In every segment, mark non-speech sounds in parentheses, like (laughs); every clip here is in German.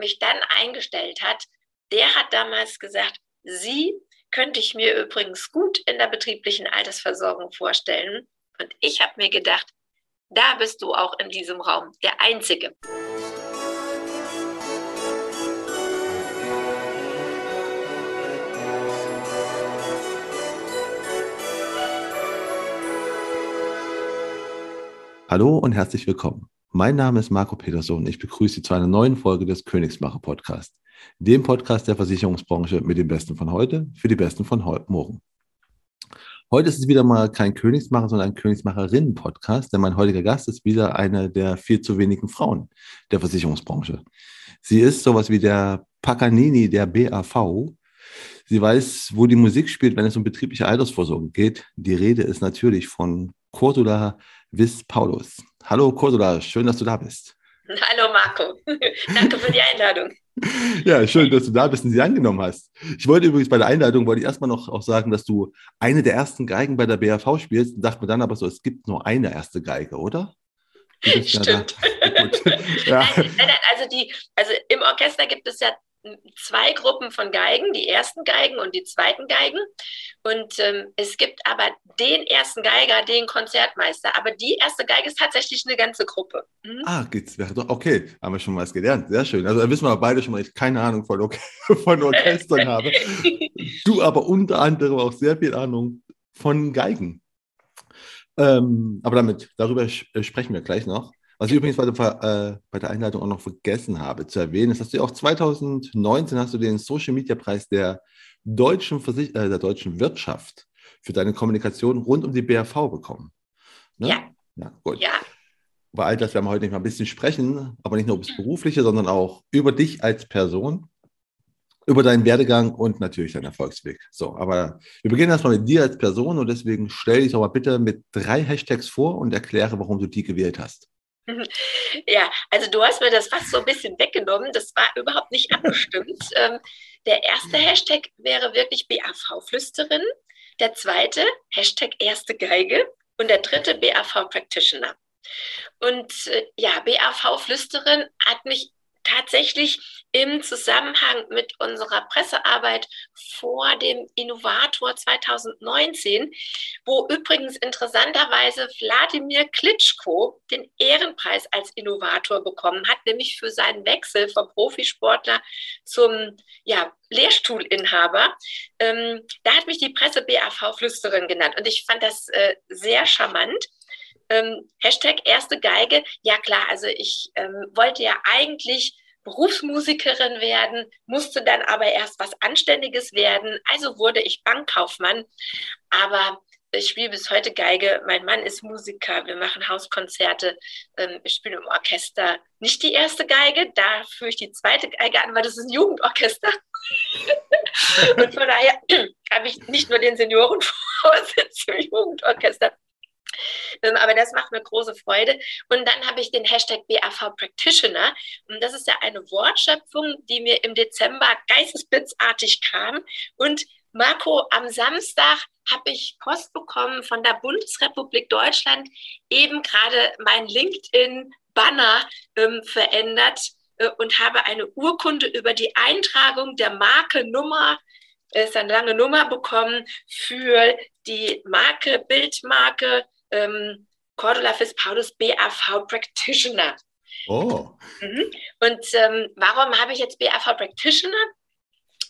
mich dann eingestellt hat, der hat damals gesagt, Sie könnte ich mir übrigens gut in der betrieblichen Altersversorgung vorstellen. Und ich habe mir gedacht, da bist du auch in diesem Raum der Einzige. Hallo und herzlich willkommen. Mein Name ist Marco Peterson und ich begrüße Sie zu einer neuen Folge des Königsmacher Podcast, dem Podcast der Versicherungsbranche mit den Besten von heute für die Besten von morgen. Heute ist es wieder mal kein Königsmacher, sondern ein Königsmacherinnen-Podcast, denn mein heutiger Gast ist wieder eine der viel zu wenigen Frauen der Versicherungsbranche. Sie ist sowas wie der Paganini der BAV. Sie weiß, wo die Musik spielt, wenn es um betriebliche Altersvorsorge geht. Die Rede ist natürlich von Cordula Wiss Paulus. Hallo Cordula, schön, dass du da bist. (laughs) Hallo Marco, (laughs) danke für die Einladung. (laughs) Ja, schön, dass du da bist und sie angenommen hast. Ich wollte übrigens bei der Einleitung, wollte ich erstmal noch auch sagen, dass du eine der ersten Geigen bei der BAV spielst und dachte mir dann aber so, es gibt nur eine erste Geige, oder? Stimmt. Ja, ja. Nein, nein, also, die, also im Orchester gibt es ja zwei Gruppen von Geigen, die ersten Geigen und die zweiten Geigen. Und ähm, es gibt aber den ersten Geiger, den Konzertmeister. Aber die erste Geige ist tatsächlich eine ganze Gruppe. Mhm. Ah, geht's. Okay, haben wir schon mal was gelernt. Sehr schön. Also da wissen wir beide schon mal, ich keine Ahnung von, Or (laughs) von Orchestern habe. (laughs) Du aber unter anderem auch sehr viel Ahnung von Geigen. Ähm, aber damit, darüber äh, sprechen wir gleich noch. Was ich übrigens bei der, äh, bei der Einleitung auch noch vergessen habe zu erwähnen, ist, dass du auch 2019 hast du den Social Media Preis der deutschen, Versich äh, der deutschen Wirtschaft für deine Kommunikation rund um die BRV bekommen. Ne? Ja. Ja, gut. Ja. Über all das werden wir heute nicht mal ein bisschen sprechen, aber nicht nur über das Berufliche, sondern auch über dich als Person, über deinen Werdegang und natürlich deinen Erfolgsweg. So, aber wir beginnen erstmal mit dir als Person und deswegen stell dich doch mal bitte mit drei Hashtags vor und erkläre, warum du die gewählt hast. (laughs) Ja, also du hast mir das fast so ein bisschen weggenommen. Das war überhaupt nicht abgestimmt. (laughs) Ähm, der erste Hashtag wäre wirklich BAV-Flüsterin. Der zweite Hashtag erste Geige. Und der dritte BAV-Practitioner. Und äh, ja, BAV-Flüsterin hat mich tatsächlich im Zusammenhang mit unserer Pressearbeit vor dem Innovator 2019, wo übrigens interessanterweise Wladimir Klitschko den Ehrenpreis als Innovator bekommen hat, nämlich für seinen Wechsel vom Profisportler zum ja, Lehrstuhlinhaber. Ähm, da hat mich die Presse BAV-Flüsterin genannt und ich fand das äh, sehr charmant. Ähm, Hashtag erste Geige. Ja klar, also ich ähm, wollte ja eigentlich Berufsmusikerin werden, musste dann aber erst was Anständiges werden. Also wurde ich Bankkaufmann. Aber ich spiele bis heute Geige. Mein Mann ist Musiker. Wir machen Hauskonzerte. Ähm, ich spiele im Orchester. Nicht die erste Geige, da führe ich die zweite Geige an, weil das ist ein Jugendorchester. (laughs) Und von daher (clears throat) habe ich nicht nur den Seniorenvorsitz im Jugendorchester, (laughs) aber das macht mir große Freude. Und dann habe ich den Hashtag BAV Practitioner. Und das ist ja eine Wortschöpfung, die mir im Dezember geistesblitzartig kam. Und Marco, am Samstag habe ich Post bekommen von der Bundesrepublik Deutschland, eben gerade mein LinkedIn-Banner ähm, verändert äh, und habe eine Urkunde über die Eintragung der Marke Nummer ist eine lange Nummer bekommen für die Marke, Bildmarke ähm, Cordula Paulus BAV Practitioner. Oh. Mhm. Und ähm, warum habe ich jetzt BAV Practitioner?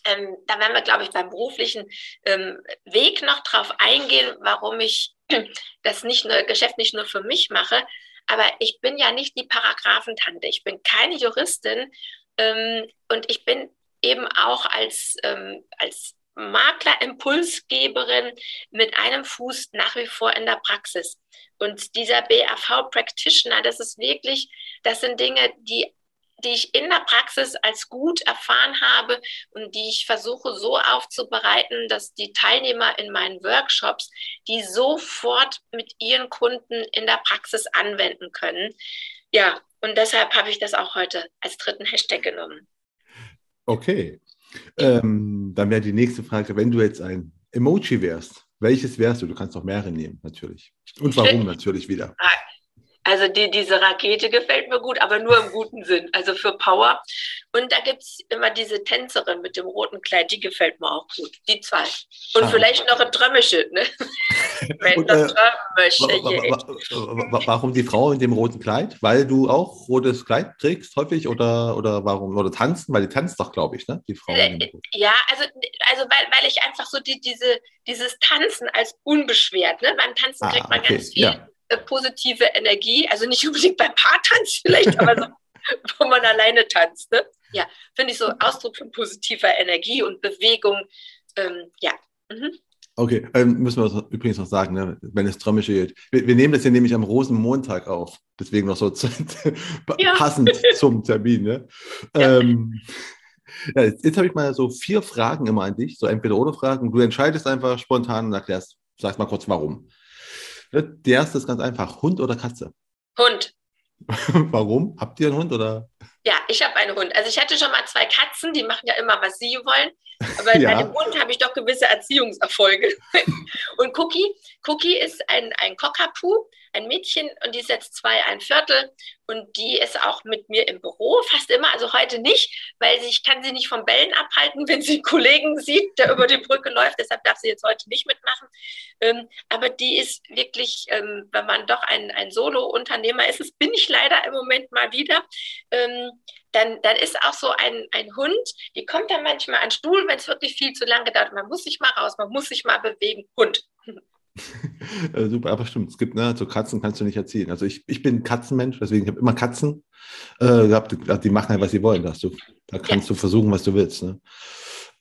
Ähm, da werden wir, glaube ich, beim beruflichen ähm, Weg noch drauf eingehen, warum ich (clears throat) das nicht nur, Geschäft nicht nur für mich mache. Aber ich bin ja nicht die Paragraphentante. Ich bin keine Juristin ähm, und ich bin eben auch als, ähm, als Makler-Impulsgeberin mit einem Fuß nach wie vor in der Praxis. Und dieser BAV-Practitioner, das ist wirklich, das sind Dinge, die die ich in der Praxis als gut erfahren habe und die ich versuche so aufzubereiten, dass die Teilnehmer in meinen Workshops die sofort mit ihren Kunden in der Praxis anwenden können. Ja, und deshalb habe ich das auch heute als dritten Hashtag genommen. Okay, ähm, dann wäre die nächste Frage, wenn du jetzt ein Emoji wärst, welches wärst du? Du kannst auch mehrere nehmen, natürlich. Und warum natürlich wieder? Also die, diese Rakete gefällt mir gut, aber nur im guten Sinn, also für Power. Und da gibt es immer diese Tänzerin mit dem roten Kleid, die gefällt mir auch gut. Die zwei. Und ah. vielleicht noch ein Trömmische, ne? (laughs) Wenn das Trömmische Warum die Frau in dem roten Kleid? Weil du auch rotes Kleid trägst häufig oder, oder warum? Oder tanzen? Weil die tanzt doch, glaube ich, ne? Die Frau. Äh, ja, also, also weil, weil ich einfach so die, diese, dieses Tanzen als unbeschwert, ne? Beim Tanzen kriegt ah, man okay. ganz viel. Ja äh, positive Energie, also nicht unbedingt beim Paartanz vielleicht, aber so, (laughs) wo man alleine tanzt. Ne? Ja, finde ich so Ausdruck von positiver Energie und Bewegung. Ähm, ja. Mhm. Okay, ähm, müssen wir übrigens noch sagen, ne, wenn es Trömmische geht. Wir, wir, nehmen das hier nämlich am Rosenmontag auf, deswegen noch so (laughs) zu, ja. passend zum Termin. Ne? (laughs) Ja. Ähm, ja, jetzt, jetzt habe ich mal so vier Fragen immer an dich, so entweder oder Fragen. Du entscheidest einfach spontan und erklärst, sagst mal kurz warum. Der erste ist ganz einfach. Hund oder Katze? Hund. (laughs) Warum? Habt ihr einen Hund oder? Ja, ich habe einen Hund. Also ich hatte schon mal zwei Katzen, die machen ja immer, was sie wollen. Aber (laughs) ja. bei dem Hund habe ich doch gewisse Erziehungserfolge. (laughs) und Cookie, Cookie ist ein, ein Cockapoo, ein Mädchen und die ist jetzt zwei, ein Viertel und die ist auch mit mir im Büro, fast immer, also heute nicht, weil sie, ich kann sie nicht vom Bellen abhalten, (laughs) wenn sie einen Kollegen sieht, der über die Brücke läuft, deshalb darf sie jetzt heute nicht mitmachen. Ähm, aber die ist wirklich, ähm, wenn man doch ein, ein Solo-Unternehmer ist, das bin ich leider im Moment mal wieder, ähm, dann, dann ist auch so ein, ein Hund, die kommt dann manchmal an den Stuhl, wenn es wirklich viel zu lange dauert. Man muss sich mal raus, man muss sich mal bewegen. Hund. (laughs) Äh, super, aber stimmt. Es gibt, ne, so Katzen kannst du nicht erziehen. Also ich, ich bin Katzenmensch, deswegen habe ich immer Katzen äh, gehabt. Die machen halt, was sie wollen. Da, du, da kannst ja. du versuchen, was du willst. Ne?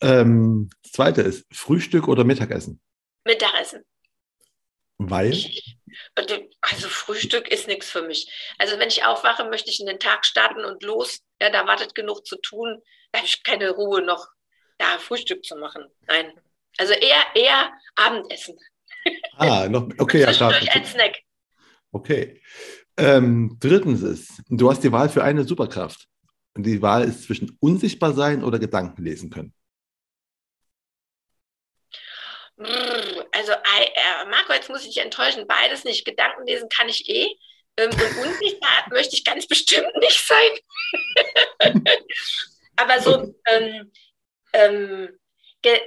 Ähm, das zweite ist Frühstück oder Mittagessen? Mittagessen. Weil? Also Frühstück ist nichts für mich. Also wenn ich aufwache, möchte ich in den Tag starten und los. Ja, da wartet genug zu tun. Da habe ich keine Ruhe noch, da Frühstück zu machen. Nein. Also eher, eher Abendessen. Ah, noch, okay, ja, klar. ein Snack. Okay. Ähm, drittens ist, du hast die Wahl für eine Superkraft. Und die Wahl ist zwischen unsichtbar sein oder Gedanken lesen können. Also, äh, Marco, jetzt muss ich dich enttäuschen, beides nicht. Gedanken lesen kann ich eh. Ähm, und unsichtbar (laughs) möchte ich ganz bestimmt nicht sein. (laughs) Aber so, ähm, ähm, äh,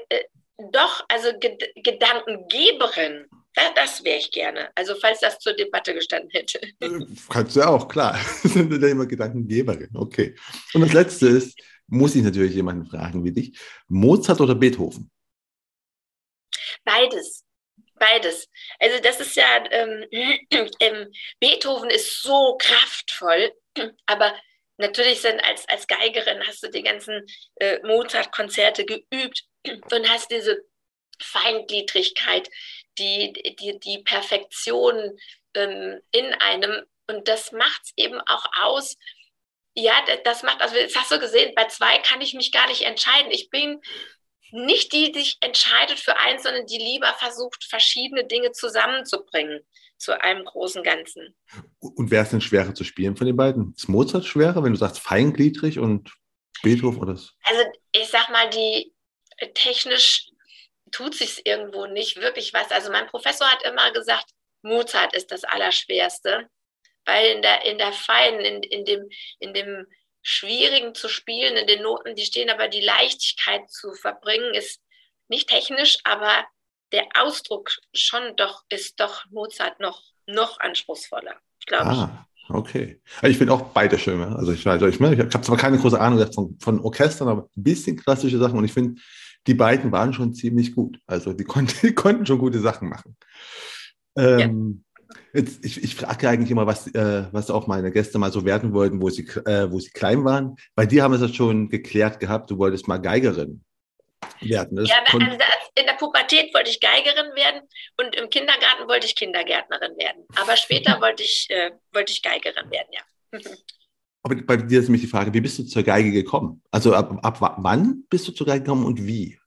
doch, also Ged Gedankengeberin, das, das wäre ich gerne. Also falls das zur Debatte gestanden hätte. Äh, kannst du ja auch, klar. (laughs) sind ja immer Gedankengeberin, okay. Und das Letzte ist, muss ich natürlich jemanden fragen wie dich, Mozart oder Beethoven? Beides. Beides. Also das ist ja, ähm, (clears throat) ähm, Beethoven ist so kraftvoll, (clears throat) aber natürlich sind als, als Geigerin hast du die ganzen äh, Mozart-Konzerte geübt (clears throat) und hast diese Feingliedrigkeit, die, die, die Perfektion ähm, in einem. Und das macht es eben auch aus. Ja, das macht, also das hast du gesehen, bei zwei kann ich mich gar nicht entscheiden. Ich bin nicht die, die sich entscheidet für eins, sondern die lieber versucht, verschiedene Dinge zusammenzubringen zu einem großen Ganzen. Und wäre es denn schwerer zu spielen von den beiden? Ist Mozart schwerer, wenn du sagst feingliedrig und Beethoven oder? Also ich sag mal, die technisch tut sich irgendwo nicht wirklich was. Also mein Professor hat immer gesagt, Mozart ist das Allerschwerste, weil in der, in der feinen, in, in, dem, in dem schwierigen zu spielen, in den Noten, die stehen, aber die Leichtigkeit zu verbringen, ist nicht technisch, aber der Ausdruck schon doch, ist doch Mozart noch, noch anspruchsvoller, glaube ah. ich. Okay. Also ich finde auch beide schön. Also ich, also ich, ich habe zwar keine große Ahnung von, von Orchestern, aber ein bisschen klassische Sachen und ich finde, die beiden waren schon ziemlich gut. Also die, konnten, (laughs) die konnten schon gute Sachen machen. Ähm. Jetzt, ich, ich frage eigentlich immer, was, äh, was auch meine Gäste mal so werden wollten, wo sie, äh, wo sie klein waren. Bei dir haben wir es ja schon geklärt gehabt, du wolltest mal Geigerin werden. Das ja, in der Pubertät wollte ich Geigerin werden und im Kindergarten wollte ich Kindergärtnerin werden. Aber später (laughs) wollte ich, äh, wollte ich Geigerin werden, ja. (laughs) Aber bei dir ist nämlich die Frage, wie bist du zur Geige gekommen? Also ab, ab wann bist du zur Geige gekommen und wie?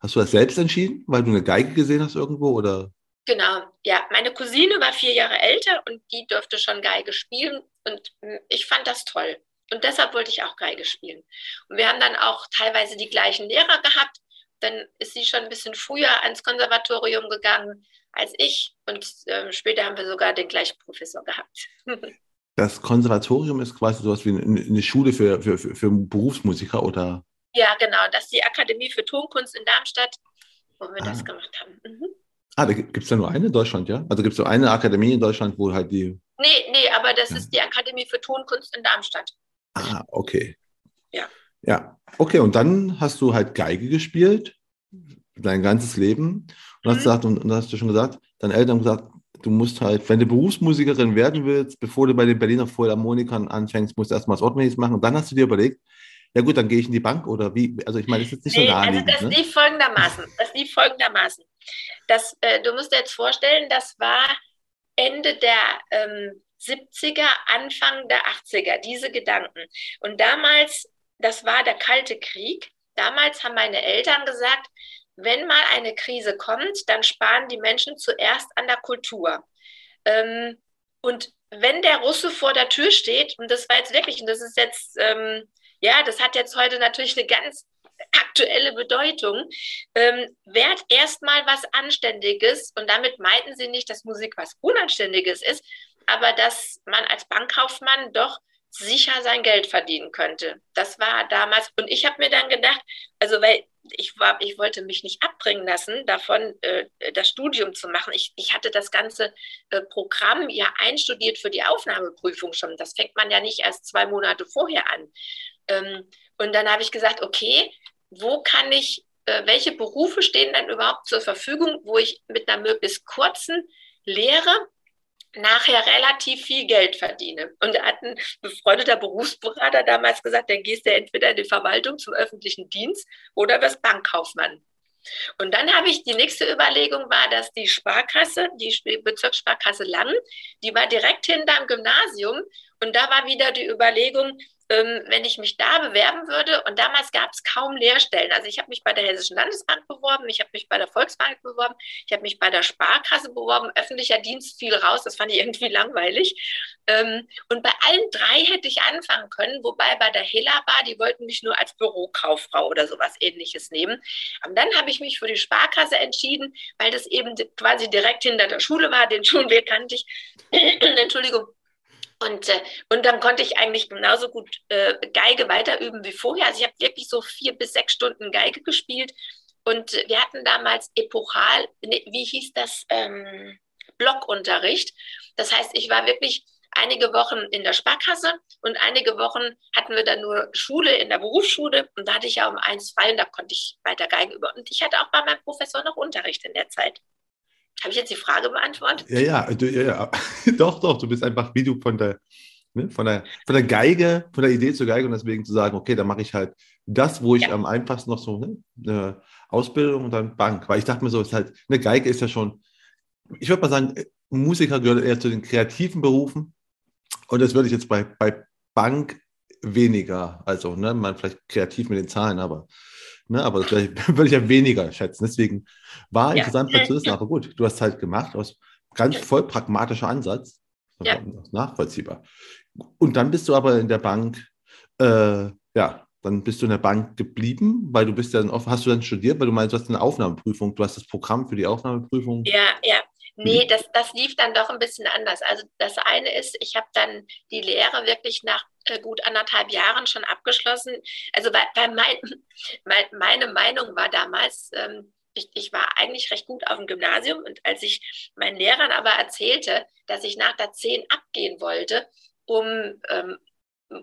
Hast du das selbst entschieden, weil du eine Geige gesehen hast irgendwo oder? Genau, ja. Meine Cousine war vier Jahre älter und die durfte schon Geige spielen und hm, ich fand das toll. Und deshalb wollte ich auch Geige spielen. Und wir haben dann auch teilweise die gleichen Lehrer gehabt. Dann ist sie schon ein bisschen früher ans Konservatorium gegangen als ich und äh, später haben wir sogar den gleichen Professor gehabt. (laughs) das Konservatorium ist quasi sowas wie eine Schule für, für, für, für Berufsmusiker oder? Ja, genau. Das ist die Akademie für Tonkunst in Darmstadt, wo wir ah. das gemacht haben. Mhm. Ah, da gibt es ja nur eine in Deutschland, ja? Also gibt es so eine Akademie in Deutschland, wo halt die. Nee, nee, aber das ja. ist die Akademie für Tonkunst in Darmstadt. Ah, okay. Ja. Ja, okay. Und dann hast du halt Geige gespielt, dein ganzes Leben. Und hast mhm. gesagt, und, und hast du schon gesagt, deine Eltern haben gesagt, du musst halt, wenn du Berufsmusikerin werden willst, bevor du bei den Berliner Philharmonikern anfängst, musst du erstmal was Ordentliches machen. Und dann hast du dir überlegt, ja gut, dann gehe ich in die Bank oder wie? Also ich meine, das ist jetzt nicht nee, so naheliegend. Also das ne? lief folgendermaßen. Das lief folgendermaßen. Das, äh, du musst dir jetzt vorstellen, das war Ende der ähm, 70er, Anfang der 80er, diese Gedanken. Und damals, das war der Kalte Krieg. Damals haben meine Eltern gesagt, wenn mal eine Krise kommt, dann sparen die Menschen zuerst an der Kultur. Ähm, und wenn der Russe vor der Tür steht, und das war jetzt wirklich, und das ist jetzt, ähm, ja, das hat jetzt heute natürlich eine ganz aktuelle Bedeutung, ähm, wert erstmal was Anständiges. Und damit meinten sie nicht, dass Musik was Unanständiges ist, aber dass man als Bankkaufmann doch sicher sein Geld verdienen könnte. Das war damals. Und ich habe mir dann gedacht, also weil ich, war, ich wollte mich nicht abbringen lassen, davon äh, das Studium zu machen. Ich, ich hatte das ganze äh, Programm ja einstudiert für die Aufnahmeprüfung schon. Das fängt man ja nicht erst zwei Monate vorher an. Ähm, und dann habe ich gesagt, okay, wo kann ich, äh, welche Berufe stehen dann überhaupt zur Verfügung, wo ich mit einer möglichst kurzen Lehre nachher relativ viel Geld verdiene. Und da hat ein befreundeter Berufsberater damals gesagt, dann gehst du entweder in die Verwaltung zum öffentlichen Dienst oder wirst Bankkaufmann. Und dann habe ich, die nächste Überlegung war, dass die Sparkasse, die Bezirkssparkasse Langen, die war direkt hinterm Gymnasium. Und da war wieder die Überlegung, wenn ich mich da bewerben würde. Und damals gab es kaum Lehrstellen. Also ich habe mich bei der Hessischen Landesbank beworben, ich habe mich bei der Volksbank beworben, ich habe mich bei der Sparkasse beworben. Öffentlicher Dienst fiel raus, das fand ich irgendwie langweilig. Ähm, und bei allen drei hätte ich anfangen können, wobei bei der Helabar, die wollten mich nur als Bürokauffrau oder sowas ähnliches nehmen. Und dann habe ich mich für die Sparkasse entschieden, weil das eben quasi direkt hinter der Schule war. Den Schulweg kannte ich. (clears throat) Entschuldigung. Und, äh, und dann konnte ich eigentlich genauso gut äh, Geige weiterüben wie vorher. Also ich habe wirklich so vier bis sechs Stunden Geige gespielt. Und wir hatten damals epochal, wie hieß das, ähm, Blockunterricht. Das heißt, ich war wirklich einige Wochen in der Sparkasse und einige Wochen hatten wir dann nur Schule in der Berufsschule und da hatte ich ja um eins frei und da konnte ich weiter Geigen über. Und ich hatte auch bei meinem Professor noch Unterricht in der Zeit. Habe ich jetzt die Frage beantwortet? Ja, ja, du, ja, ja. (laughs) doch, doch, du bist einfach wie du von der, ne, von, der, von der Geige, von der Idee zur Geige und deswegen zu sagen, okay, dann mache ich halt das, wo ich ja. am einfachsten noch so ne, eine Ausbildung und dann Bank. Weil ich dachte mir so, ist halt, eine Geige ist ja schon, ich würde mal sagen, Musiker gehört eher zu den kreativen Berufen und das würde ich jetzt bei, bei Bank weniger, also ne, man vielleicht kreativ mit den Zahlen, aber Ne, aber das (laughs) würde ich ja weniger schätzen. Deswegen war ja. interessant zu wissen, aber gut, du hast halt gemacht aus ganz voll pragmatischer Ansatz. Ja. Nachvollziehbar. Und dann bist du aber in der Bank, äh, ja, dann bist du in der Bank geblieben, weil du bist ja dann offen, hast du dann studiert, weil du meinst, du hast eine Aufnahmeprüfung, du hast das Programm für die Aufnahmeprüfung. Ja, ja. Nee, das, das lief dann doch ein bisschen anders. Also das eine ist, ich habe dann die Lehre wirklich nach äh, gut anderthalb Jahren schon abgeschlossen. Also bei, bei mein, (laughs) mein, meine Meinung war damals, ähm, ich, ich, war eigentlich recht gut auf dem Gymnasium und als ich meinen Lehrern aber erzählte, dass ich nach der 10 abgehen wollte, um ähm,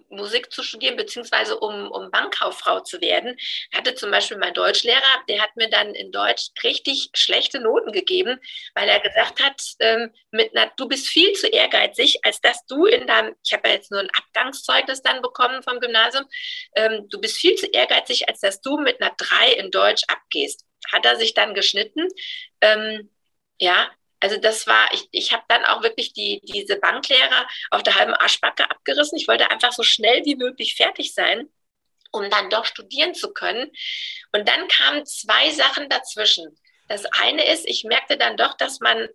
Musik zu studieren, beziehungsweise um, um Bankkauffrau zu werden, hatte zum Beispiel mein Deutschlehrer, der hat mir dann in Deutsch richtig schlechte Noten gegeben, weil er gesagt hat, ähm, mit einer, du bist viel zu ehrgeizig, als dass du in deinem, ich habe ja jetzt nur ein Abgangszeugnis dann bekommen vom Gymnasium, ähm, du bist viel zu ehrgeizig, als dass du mit einer 3 in Deutsch abgehst. Hat er sich dann geschnitten. Ähm, ja, also das war, ich, ich habe dann auch wirklich die, diese Banklehre auf der halben Arschbacke abgerissen. Ich wollte einfach so schnell wie möglich fertig sein, um dann doch studieren zu können. Und dann kamen zwei Sachen dazwischen. Das eine ist, ich merkte dann doch, dass man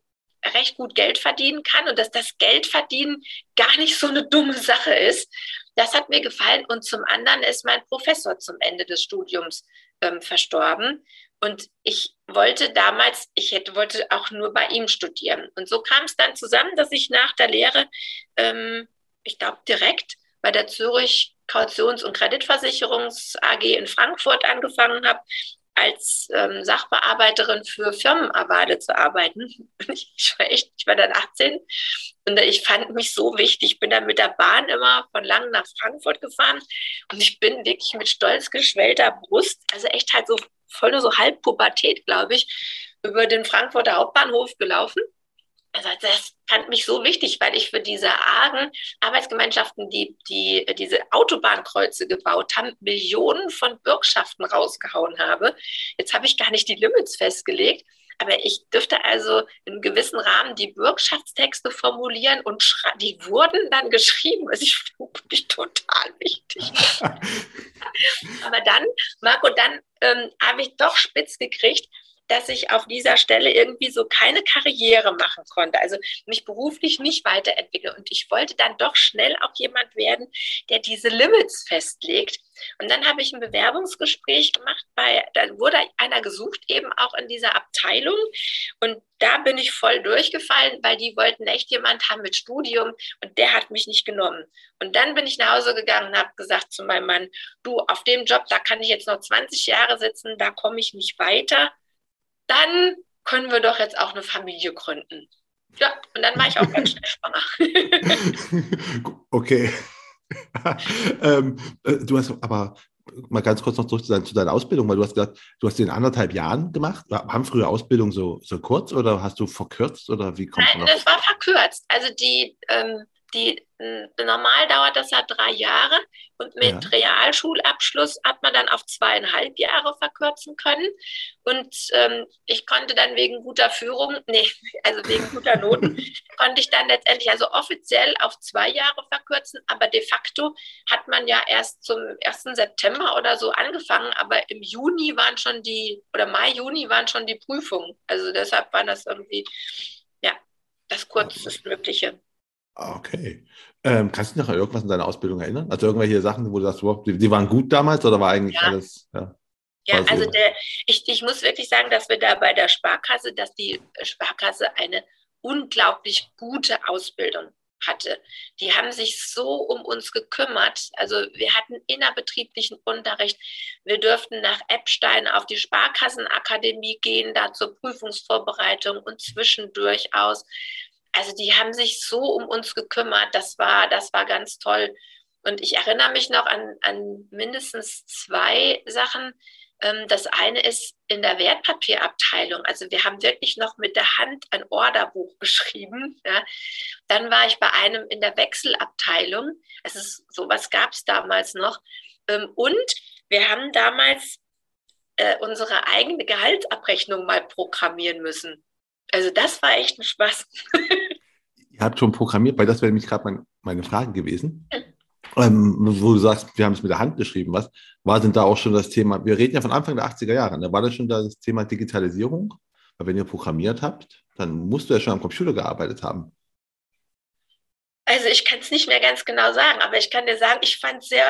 recht gut Geld verdienen kann und dass das Geldverdienen gar nicht so eine dumme Sache ist. Das hat mir gefallen. Und zum anderen ist mein Professor zum Ende des Studiums ähm, verstorben. Und ich wollte damals, ich hätte, wollte auch nur bei ihm studieren. Und so kam es dann zusammen, dass ich nach der Lehre ähm, ich glaube, direkt bei der Zürich Kautions- und Kreditversicherungs AG in Frankfurt angefangen habe, als ähm, Sachbearbeiterin für Firmenawade zu arbeiten. (laughs) Ich war echt, ich war dann 18 und ich fand mich so wichtig. Ich bin dann mit der Bahn immer von Langen nach Frankfurt gefahren und ich bin wirklich mit stolz geschwellter Brust, also echt halt so voll nur so halb Pubertät, glaube ich, über den Frankfurter Hauptbahnhof gelaufen also das fand mich so wichtig, weil ich für diese argen Arbeitsgemeinschaften, die, die diese Autobahnkreuze gebaut haben, Millionen von Bürgschaften rausgehauen habe. Jetzt habe ich gar nicht die Limits festgelegt, aber ich dürfte also in gewissen Rahmen die Bürgschaftstexte formulieren und die wurden dann geschrieben. Also ich finde mich total wichtig. (laughs) aber dann, Marco, dann ähm, habe ich doch spitz gekriegt, dass ich auf dieser Stelle irgendwie so keine Karriere machen konnte, also mich beruflich nicht weiterentwickeln. Und ich wollte dann doch schnell auch jemand werden, der diese Limits festlegt. Und dann habe ich ein Bewerbungsgespräch gemacht, bei, da wurde einer gesucht, eben auch in dieser Abteilung. Und da bin ich voll durchgefallen, weil die wollten echt jemand haben mit Studium und der hat mich nicht genommen. Und dann bin ich nach Hause gegangen und habe gesagt zu meinem Mann, du, auf dem Job, da kann ich jetzt noch 20 Jahre sitzen, da komme ich nicht weiter dann können wir doch jetzt auch eine Familie gründen. Ja, und dann war ich auch ganz schnell schwanger. (laughs) okay. (laughs) ähm, äh, du hast aber mal ganz kurz noch zurück zu, dein, zu, deiner Ausbildung, weil du hast gesagt, du hast die in anderthalb Jahren gemacht. Haben früher Ausbildung so, so kurz oder hast du verkürzt oder wie kommt Nein, das war verkürzt. Also die ähm, die, normal dauert das ja drei Jahre und mit ja. Realschulabschluss hat man dann auf zweieinhalb Jahre verkürzen können. Und ähm, ich konnte dann wegen guter Führung, (laughs) nee, also wegen guter Noten, (laughs) konnte ich dann letztendlich also offiziell auf zwei Jahre verkürzen, aber de facto hat man ja erst zum 1. September oder so angefangen, aber im Juni waren schon die, oder Mai, Juni waren schon die Prüfungen. Also deshalb war das irgendwie, ja, das kurzestmögliche. Okay. Ähm, kannst du dich noch an irgendwas in deiner Ausbildung erinnern? Also irgendwelche Sachen, wo du sagst, wow, die, die waren gut damals oder war eigentlich ja. alles, ja? Ja, also der, ich, ich muss wirklich sagen, dass wir da bei der Sparkasse, dass die Sparkasse eine unglaublich gute Ausbildung hatte. Die haben sich so um uns gekümmert. Also wir hatten innerbetrieblichen Unterricht. Wir durften nach Eppstein auf die Sparkassenakademie gehen, da zur Prüfungsvorbereitung und zwischendurch aus also die haben sich so um uns gekümmert. Das war, das war ganz toll. Und ich erinnere mich noch an, an mindestens zwei Sachen. Ähm, das eine ist in der Wertpapierabteilung. Also wir haben wirklich noch mit der Hand ein Orderbuch (laughs) geschrieben. Ja. Dann war ich bei einem in der Wechselabteilung. Also sowas gab es damals noch. Ähm, und wir haben damals äh, unsere eigene Gehaltsabrechnung mal programmieren müssen. Also das war echt ein Spaß. (laughs) Ihr habt schon programmiert, weil das wäre nämlich gerade mein, meine Frage gewesen. Ähm, wo du sagst, wir haben es mit der Hand geschrieben, was war denn da auch schon das Thema? Wir reden ja von Anfang der 80er Jahre, da ne? war das schon das Thema Digitalisierung? Weil wenn ihr programmiert habt, dann musst du ja schon am Computer gearbeitet haben. Also ich kann es nicht mehr ganz genau sagen, aber ich kann dir sagen, ich fand sehr,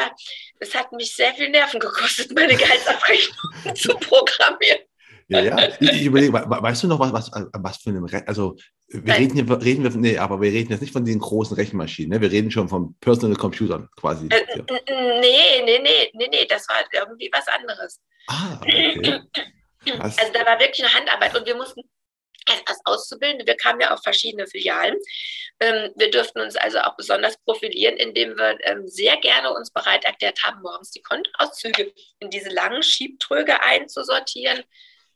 es hat mich sehr viel Nerven gekostet, meine Gehaltsabrechnung (laughs) zu programmieren. Ja, ja. Ich überlege, weißt du noch, was, was, was für einem, Re also wir reden hier, reden wir, nee, aber wir reden jetzt nicht von den großen Rechenmaschinen, ne? wir reden schon von Personal Computern quasi. Äh, nee, nee, nee, nee, nee, das war irgendwie was anderes. Ah, (clears throat) okay. Krass. Also da war wirklich eine Handarbeit und wir mussten als Auszubildende, wir kamen ja auf verschiedene Filialen. Ähm, wir durften uns also auch besonders profilieren, indem wir ähm, sehr gerne uns bereit erklärt haben, morgens die Kontoauszüge in diese langen Schiebtröge einzusortieren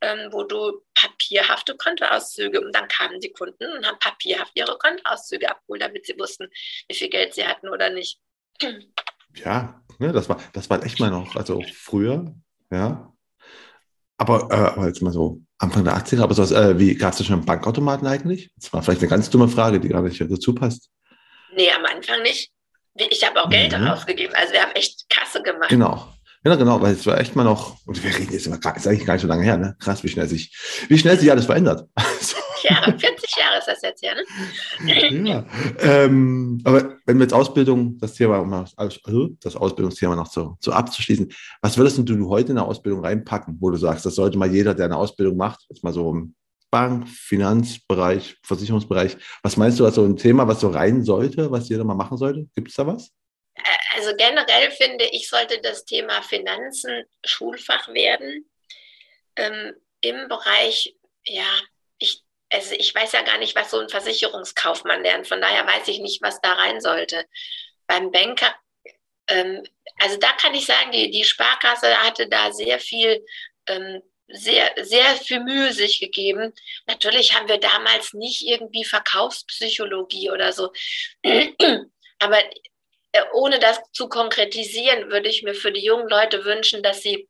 ähm, wo du papierhafte Kontoauszüge und dann kamen die Kunden und haben papierhaft ihre Kontoauszüge abgeholt, damit sie wussten, wie viel Geld sie hatten oder nicht. Ja, ne, das war, das war echt mal noch, also früher, ja. Aber, äh, aber jetzt mal so Anfang der 80er, aber so, äh, wie gab es da schon einen Bankautomaten eigentlich? Das war vielleicht eine ganz dumme Frage, die gar nicht dazu passt. Nee, am Anfang nicht. Ich habe auch Geld mhm. ausgegeben. Also wir haben echt Kasse gemacht. Genau. Ja, genau, weil es war echt mal noch, und wir reden jetzt immer, ist eigentlich gar nicht so lange her, ne? Krass, wie schnell sich, wie schnell sich alles verändert. (laughs) Ja, 40 Jahre ist das jetzt her, ne? ja. Ähm, aber wenn wir jetzt Ausbildung, das Thema, um also das Ausbildungsthema noch so, so abzuschließen, was würdest du heute in eine Ausbildung reinpacken, wo du sagst, das sollte mal jeder, der eine Ausbildung macht, jetzt mal so Bank, Finanzbereich, Versicherungsbereich. Was meinst du, was so ein Thema, was so rein sollte, was jeder mal machen sollte? Gibt es da was? Also generell finde ich, sollte das Thema Finanzen Schulfach werden. Ähm, Im Bereich, ja, ich, also ich weiß ja gar nicht, was so ein Versicherungskaufmann lernt. Von daher weiß ich nicht, was da rein sollte. Beim Banker, ähm, also da kann ich sagen, die, die Sparkasse hatte da sehr viel ähm, sehr, sehr viel Mühe sich gegeben. Natürlich haben wir damals nicht irgendwie Verkaufspsychologie oder so. (clears throat) Aber ohne das zu konkretisieren, würde ich mir für die jungen Leute wünschen, dass sie,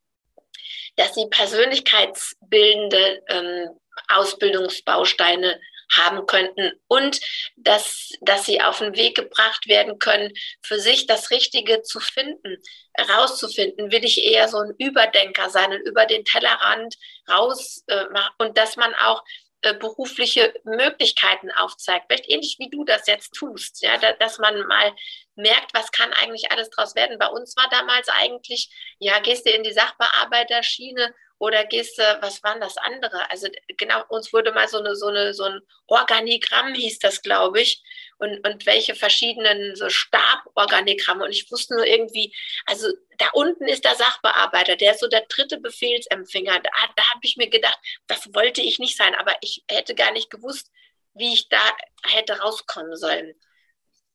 dass sie persönlichkeitsbildende ähm, Ausbildungsbausteine haben könnten und dass, dass sie auf den Weg gebracht werden können, für sich das Richtige zu finden, herauszufinden. Will ich eher so ein Überdenker sein und über den Tellerrand raus äh, und dass man auch äh, berufliche Möglichkeiten aufzeigt. Vielleicht ähnlich wie du das jetzt tust, ja, da, dass man mal merkt, was kann eigentlich alles draus werden. Bei uns war damals eigentlich, ja, gehst du in die Sachbearbeiterschiene oder gehst du, was waren das andere? Also genau, uns wurde mal so eine, so eine, so ein Organigramm hieß das, glaube ich, und, und welche verschiedenen so Staborganigramme. Und ich wusste nur irgendwie, also da unten ist der Sachbearbeiter, der ist so der dritte Befehlsempfänger. Da, da habe ich mir gedacht, das wollte ich nicht sein, aber ich hätte gar nicht gewusst, wie ich da hätte rauskommen sollen.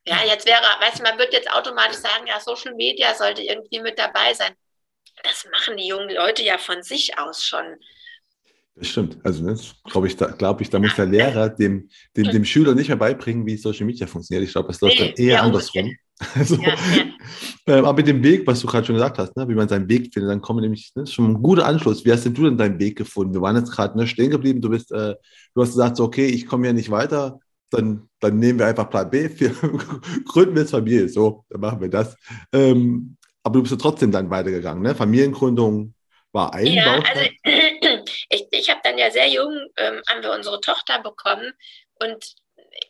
Ja, jetzt wäre, weißt du, man wird jetzt automatisch sagen, ja, Social Media sollte irgendwie mit dabei sein das machen die jungen Leute ja von sich aus schon. Das stimmt. Also das glaube ich, da, glaub ich, da muss der Lehrer dem, dem, dem Schüler nicht mehr beibringen, wie Social Media funktioniert. Ich glaube, das läuft nee, dann eher ja, andersrum. Also, ja, ja. (laughs) Ähm, aber mit dem Weg, was du gerade schon gesagt hast, ne, wie man seinen Weg findet, dann kommen nämlich, ne, schon ein guter Anschluss. Wie hast denn du denn deinen Weg gefunden? Wir waren jetzt gerade ne, stehen geblieben, du bist, äh, du hast gesagt, so, okay, ich komme ja nicht weiter, dann, dann nehmen wir einfach Plan B, (laughs) wir gründen wir jetzt Familie, so, dann machen wir das. Ähm, aber du bist ja trotzdem dann weitergegangen, ne? Familiengründung war ein ja, Also, ich, ich habe dann ja sehr jung, ähm, haben wir unsere Tochter bekommen und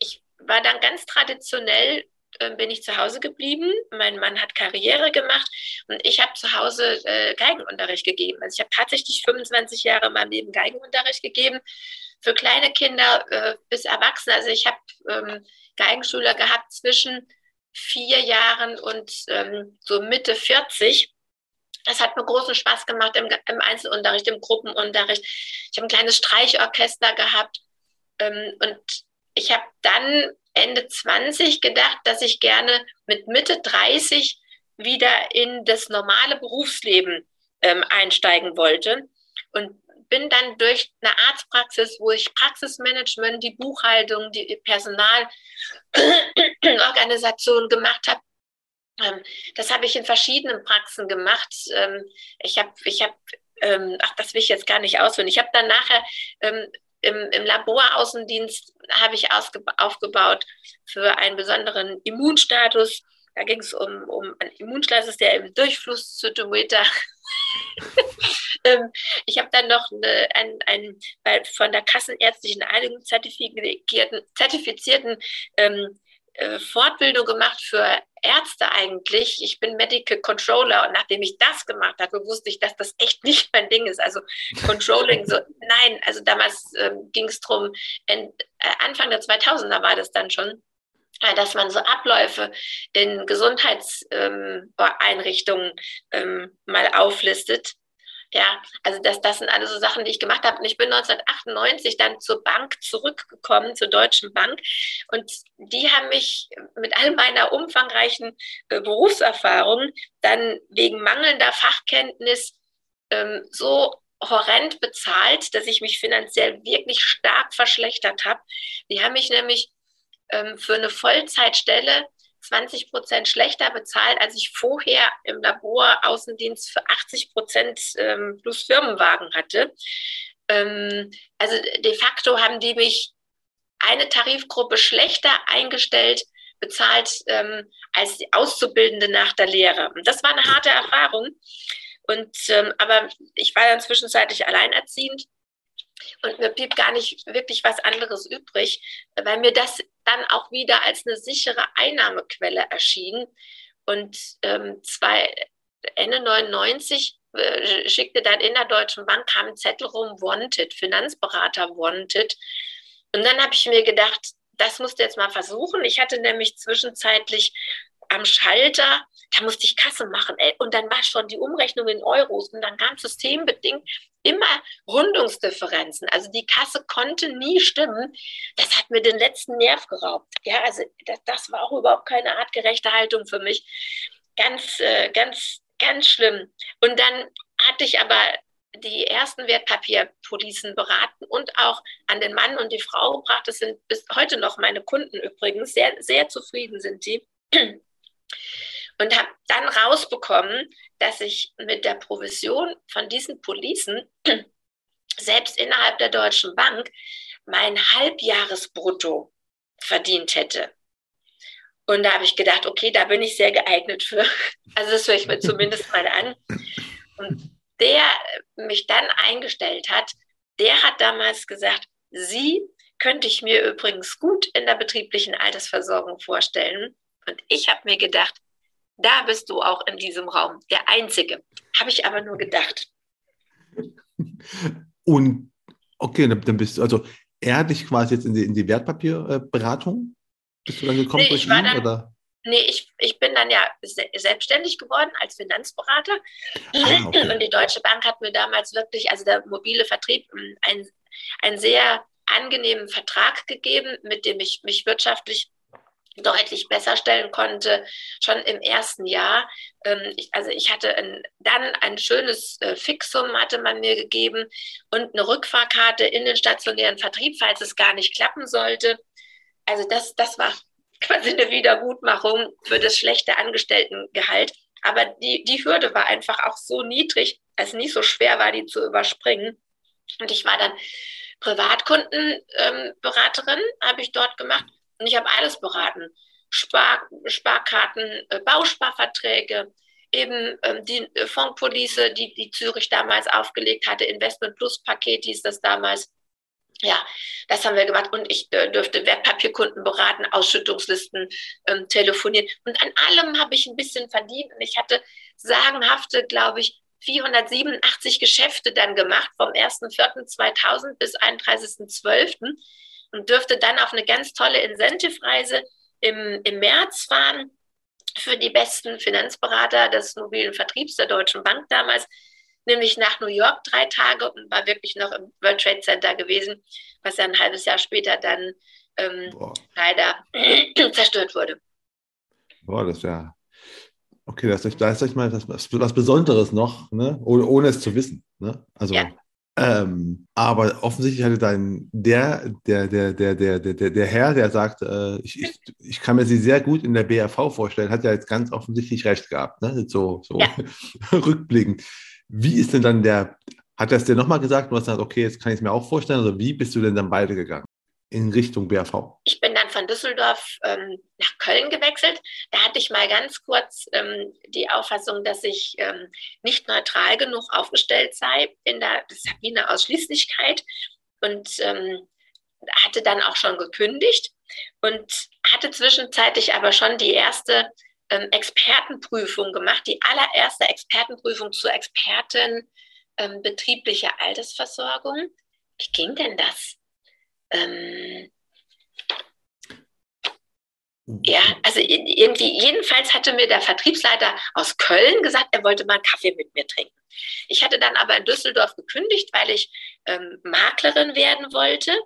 ich war dann ganz traditionell äh, bin ich zu Hause geblieben. Mein Mann hat Karriere gemacht und ich habe zu Hause äh, Geigenunterricht gegeben. Also ich habe tatsächlich 25 Jahre in meinem Leben Geigenunterricht gegeben für kleine Kinder äh, bis Erwachsene. Also ich habe ähm, Geigenschüler gehabt zwischen vier Jahren und ähm, so Mitte 40. Das hat mir großen Spaß gemacht im, im Einzelunterricht, im Gruppenunterricht. Ich habe ein kleines Streichorchester gehabt ähm, und ich habe dann Ende 20 gedacht, dass ich gerne mit Mitte 30 wieder in das normale Berufsleben ähm, einsteigen wollte und bin dann durch eine Arztpraxis, wo ich Praxismanagement, die Buchhaltung, die Personalorganisation gemacht habe. Ähm, das habe ich in verschiedenen Praxen gemacht. Ähm, ich habe, ich habe, ähm, ach, das will ich jetzt gar nicht ausführen. Ich habe dann nachher im, im Laboraußendienst habe ich aufgebaut für einen besonderen Immunstatus. Da ging es um, um einen Immunstatus, der im Durchflusszytometer (laughs) ich habe dann noch eine, ein, ein, von der Kassenärztlichen Einigung zertifizierten, zertifizierten ähm, äh, Fortbildung gemacht für Ärzte eigentlich. Ich bin Medical Controller und nachdem ich das gemacht habe, wusste ich, dass das echt nicht (laughs) mein Ding ist. Also Controlling, so (laughs) nein, also damals ähm, ging es darum, äh, Anfang der 2000er war das dann schon, äh, dass man so Abläufe in Gesundheitseinrichtungen ähm, mal auflistet. Ja, also das, das sind alle so Sachen, die ich gemacht habe. Und ich bin 1998 dann zur Bank zurückgekommen, zur Deutschen Bank. Und die haben mich mit all meiner umfangreichen äh, Berufserfahrung dann wegen mangelnder Fachkenntnis ähm, so horrend bezahlt, dass ich mich finanziell wirklich stark verschlechtert habe. Die haben mich nämlich ähm, für eine Vollzeitstelle 20 Prozent schlechter bezahlt, als ich vorher im Labor Außendienst für 80 Prozent ähm, plus Firmenwagen hatte. Ähm, also de facto haben die mich eine Tarifgruppe schlechter eingestellt, bezahlt ähm, als die Auszubildende nach der Lehre. Und das war eine harte Erfahrung. Und ähm, aber ich war dann zwischenzeitlich alleinerziehend und mir blieb gar nicht wirklich was anderes übrig, weil mir das dann auch wieder als eine sichere Einnahmequelle erschien. Und ähm, zwei, Ende 99 äh, schickte dann in der Deutschen Bank, kam ein Zettel rum, wanted, Finanzberater wanted. Und dann habe ich mir gedacht, das musst du jetzt mal versuchen. Ich hatte nämlich zwischenzeitlich am Schalter, da musste ich Kasse machen. Ey, und dann war schon die Umrechnung in Euros und dann kam systembedingt immer Rundungsdifferenzen. Also die Kasse konnte nie stimmen. Das hat mir den letzten Nerv geraubt. Ja, also das, das war auch überhaupt keine artgerechte Haltung für mich. Ganz, äh, ganz, ganz schlimm. Und dann hatte ich aber die ersten Wertpapierpolicen beraten und auch an den Mann und die Frau gebracht. Das sind bis heute noch meine Kunden übrigens. Sehr, sehr zufrieden sind die und habe dann rausbekommen, dass ich mit der Provision von diesen Policen (clears throat) selbst innerhalb der Deutschen Bank mein Halbjahresbrutto verdient hätte. Und da habe ich gedacht, okay, da bin ich sehr geeignet für. (laughs) Also das höre ich mir zumindest mal an. Und der mich dann eingestellt hat, der hat damals gesagt, Sie könnte ich mir übrigens gut in der betrieblichen Altersversorgung vorstellen. Und ich habe mir gedacht, da bist du auch in diesem Raum, der Einzige. Habe ich aber nur gedacht. (laughs) Und okay, dann bist du, also er hat dich quasi jetzt in die, in die Wertpapierberatung? Bist du dann gekommen nee, ich war dann, oder? Nee, ich, ich bin dann ja selbstständig geworden als Finanzberater. Ah, okay. Und die Deutsche Bank hat mir damals wirklich, also der mobile Vertrieb, einen, einen sehr angenehmen Vertrag gegeben, mit dem ich mich wirtschaftlich deutlich besser stellen konnte, schon im ersten Jahr. Ähm, also ich hatte ein, dann ein schönes äh, Fixum, hatte man mir gegeben und eine Rückfahrkarte in den stationären Vertrieb, falls es gar nicht klappen sollte. Also das, das war (laughs) quasi eine Wiedergutmachung für das schlechte Angestelltengehalt. Aber die, die Hürde war einfach auch so niedrig, es nicht so schwer war, die zu überspringen. Und ich war dann Privatkundenberaterin, ähm, habe ich dort gemacht und ich habe alles beraten. Spar, Sparkarten, äh, Bausparverträge, eben ähm, die äh, Fondspolice, die, die Zürich damals aufgelegt hatte, Investment Plus Paket hieß das damals. Ja, das haben wir gemacht und ich äh, dürfte Wertpapierkunden beraten, Ausschüttungslisten ähm, telefonieren und an allem habe ich ein bisschen verdient und ich hatte sagenhafte, glaube ich, 487 Geschäfte dann gemacht vom 1.4.2000 bis 31.12 und dürfte dann auf eine ganz tolle Incentive-Reise im, im März fahren für die besten Finanzberater des mobilen Vertriebs der Deutschen Bank damals, nämlich nach New York drei Tage und war wirklich noch im World Trade Center gewesen, was ja ein halbes Jahr später dann ähm, leider (clears throat) zerstört wurde. Boah, das ist ja. Okay, das ist, das ist mal was, was Besonderes noch, ne? ohne, ohne es zu wissen. Ne? Also ja. Ähm, aber offensichtlich hatte dein der, der, der, der, der, der, der Herr, der sagt, äh, ich, ich, ich kann mir sie sehr gut in der BRV vorstellen, hat ja jetzt ganz offensichtlich recht gehabt, ne? so, so ja. (laughs) rückblickend. Wie ist denn dann der, hat er es dir nochmal gesagt und hast gesagt, okay, jetzt kann ich es mir auch vorstellen, also wie bist du denn dann beide gegangen? in Richtung BRV? Ich bin dann von Düsseldorf ähm, nach Köln gewechselt. Da hatte ich mal ganz kurz ähm, die Auffassung, dass ich ähm, nicht neutral genug aufgestellt sei in der Sabine Ausschließlichkeit und ähm, hatte dann auch schon gekündigt und hatte zwischenzeitlich aber schon die erste ähm, Expertenprüfung gemacht, die allererste Expertenprüfung zur Expertin ähm, betrieblicher Altersversorgung. Wie ging denn das? Ja, also irgendwie, jedenfalls hatte mir der Vertriebsleiter aus Köln gesagt, er wollte mal einen Kaffee mit mir trinken. Ich hatte dann aber in Düsseldorf gekündigt, weil ich ähm, Maklerin werden wollte.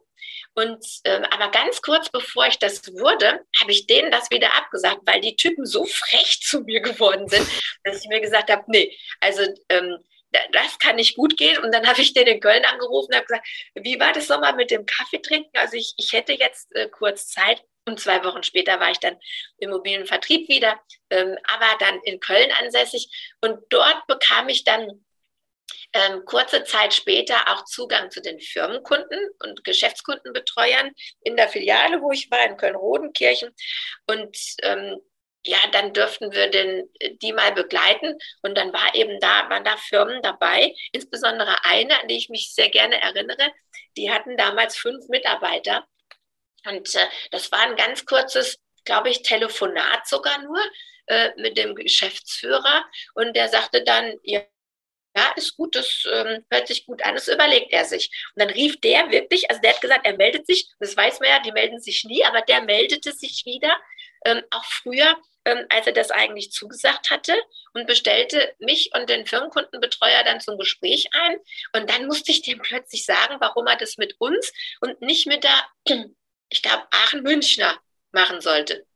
Und ähm, aber ganz kurz bevor ich das wurde, habe ich denen das wieder abgesagt, weil die Typen so frech zu mir geworden sind, (laughs) dass ich mir gesagt habe, nee, also ähm, das kann nicht gut gehen. Und dann habe ich den in Köln angerufen und habe gesagt, wie war das nochmal mit dem Kaffee trinken? Also ich, ich hätte jetzt äh, kurz Zeit. Und zwei Wochen später war ich dann im mobilen Vertrieb wieder, ähm, aber dann in Köln ansässig. Und dort bekam ich dann ähm, kurze Zeit später auch Zugang zu den Firmenkunden und Geschäftskundenbetreuern in der Filiale, wo ich war, in Köln-Rodenkirchen. Und ähm, ja, dann dürften wir den, die mal begleiten. Und dann war eben da, waren da Firmen dabei, insbesondere eine, an die ich mich sehr gerne erinnere. Die hatten damals fünf Mitarbeiter. Und äh, das war ein ganz kurzes, glaube ich, Telefonat sogar nur äh, mit dem Geschäftsführer. Und der sagte dann, ja, ja, ist gut, das ähm, hört sich gut an, das überlegt er sich. Und dann rief der wirklich, also der hat gesagt, er meldet sich, das weiß man ja, die melden sich nie, aber der meldete sich wieder, ähm, auch früher, ähm, als er das eigentlich zugesagt hatte und bestellte mich und den Firmenkundenbetreuer dann zum Gespräch ein. Und dann musste ich dem plötzlich sagen, warum er das mit uns und nicht mit der, ich glaube, Aachen-Münchner machen sollte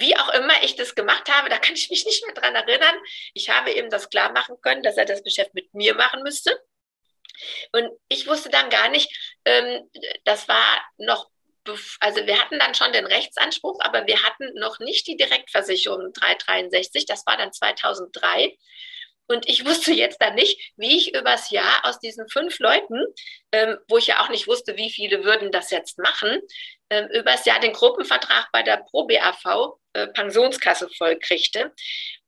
wie auch immer ich das gemacht habe, da kann ich mich nicht mehr dran erinnern. Ich habe ihm das klar machen können, dass er das Geschäft mit mir machen müsste. Und ich wusste dann gar nicht, ähm, das war noch, also wir hatten dann schon den Rechtsanspruch, aber wir hatten noch nicht die Direktversicherung 363, das war dann 2003. Und ich wusste jetzt dann nicht, wie ich übers Jahr aus diesen fünf Leuten, ähm, wo ich ja auch nicht wusste, wie viele würden das jetzt machen, ähm, übers Jahr den Gruppenvertrag bei der Pro BAV äh, Pensionskasse vollkriegte.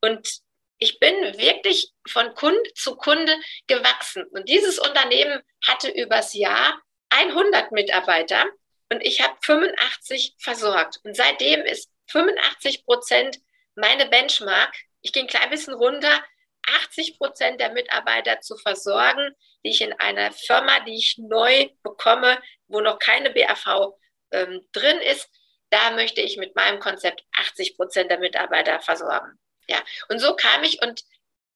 Und ich bin wirklich von Kunde zu Kunde gewachsen. Und dieses Unternehmen hatte übers Jahr 100 Mitarbeiter und ich habe 85 versorgt. Und seitdem ist 85 Prozent meine Benchmark. Ich gehe ein klein bisschen runter, 80 Prozent der Mitarbeiter zu versorgen, die ich in einer Firma, die ich neu bekomme, wo noch keine BAV ähm, drin ist, da möchte ich mit meinem Konzept 80 Prozent der Mitarbeiter versorgen. Ja, und so kam ich und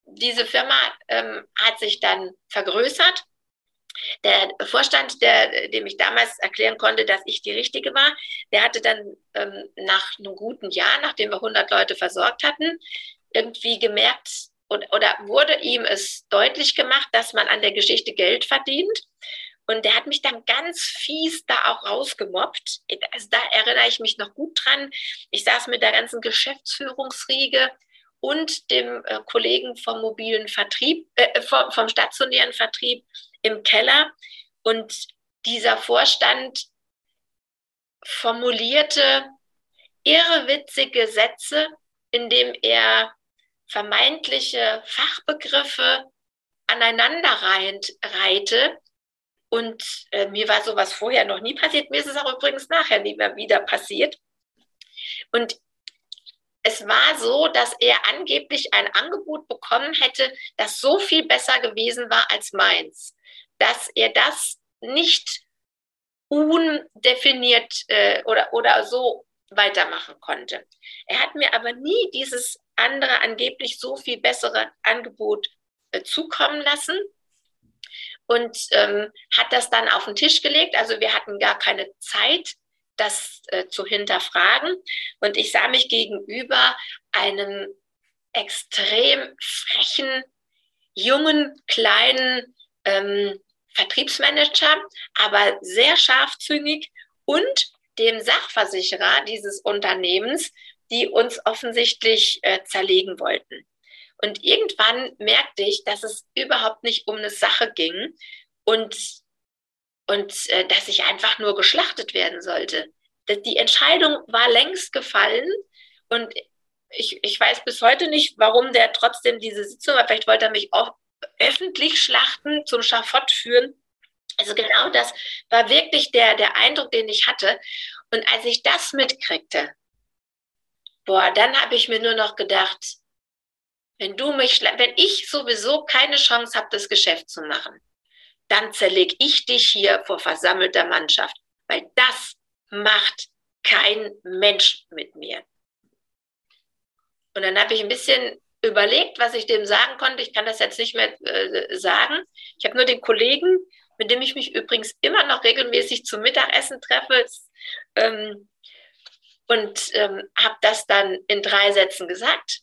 diese Firma ähm, hat sich dann vergrößert. Der Vorstand, der, dem ich damals erklären konnte, dass ich die Richtige war, der hatte dann ähm, nach einem guten Jahr, nachdem wir 100 Leute versorgt hatten, irgendwie gemerkt und, oder wurde ihm es deutlich gemacht, dass man an der Geschichte Geld verdient und der hat mich dann ganz fies da auch rausgemobbt. Also da erinnere ich mich noch gut dran. Ich saß mit der ganzen Geschäftsführungsriege und dem äh, Kollegen vom mobilen Vertrieb, äh, vom, vom stationären Vertrieb im Keller. Und dieser Vorstand formulierte irrewitzige Sätze, indem er vermeintliche Fachbegriffe aneinander reihte und äh, mir war sowas vorher noch nie passiert. Mir ist es auch übrigens nachher nie mehr wieder passiert. Und es war so, dass er angeblich ein Angebot bekommen hätte, das so viel besser gewesen war als meins, dass er das nicht undefiniert äh, oder, oder so weitermachen konnte. Er hat mir aber nie dieses andere angeblich so viel bessere Angebot äh, zukommen lassen und ähm, hat das dann auf den Tisch gelegt. Also wir hatten gar keine Zeit, das äh, zu hinterfragen. Und ich sah mich gegenüber einem extrem frechen, jungen, kleinen ähm, Vertriebsmanager, aber sehr scharfzüngig und dem Sachversicherer dieses Unternehmens, die uns offensichtlich äh, zerlegen wollten. Und irgendwann merkte ich, dass es überhaupt nicht um eine Sache ging und, und äh, dass ich einfach nur geschlachtet werden sollte. Die Entscheidung war längst gefallen und ich, ich weiß bis heute nicht, warum der trotzdem diese Sitzung, vielleicht wollte er mich auch öffentlich schlachten, zum Schafott führen. Also genau das war wirklich der, der Eindruck, den ich hatte. Und als ich das mitkriegte, boah, dann habe ich mir nur noch gedacht, wenn du mich, wenn ich sowieso keine Chance habe, das Geschäft zu machen, dann zerleg ich dich hier vor versammelter Mannschaft, weil das macht kein Mensch mit mir. Und dann habe ich ein bisschen überlegt, was ich dem sagen konnte. Ich kann das jetzt nicht mehr äh, sagen. Ich habe nur den Kollegen, mit dem ich mich übrigens immer noch regelmäßig zum Mittagessen treffe, ähm, und ähm, habe das dann in drei Sätzen gesagt.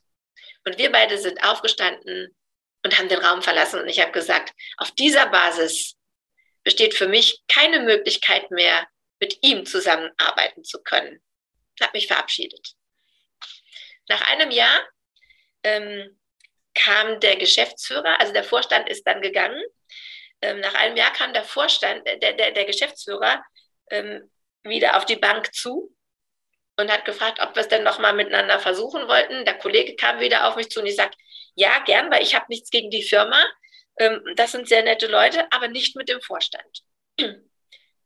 Und wir beide sind aufgestanden und haben den Raum verlassen. Und ich habe gesagt, auf dieser Basis besteht für mich keine Möglichkeit mehr, mit ihm zusammenarbeiten zu können. Ich habe mich verabschiedet. Nach einem Jahr ähm, kam der Geschäftsführer, also der Vorstand ist dann gegangen. Ähm, nach einem Jahr kam der Vorstand, äh, der, der, der Geschäftsführer ähm, wieder auf die Bank zu und hat gefragt, ob wir es denn nochmal miteinander versuchen wollten. Der Kollege kam wieder auf mich zu und ich sagte, ja, gern, weil ich habe nichts gegen die Firma. Ähm, das sind sehr nette Leute, aber nicht mit dem Vorstand.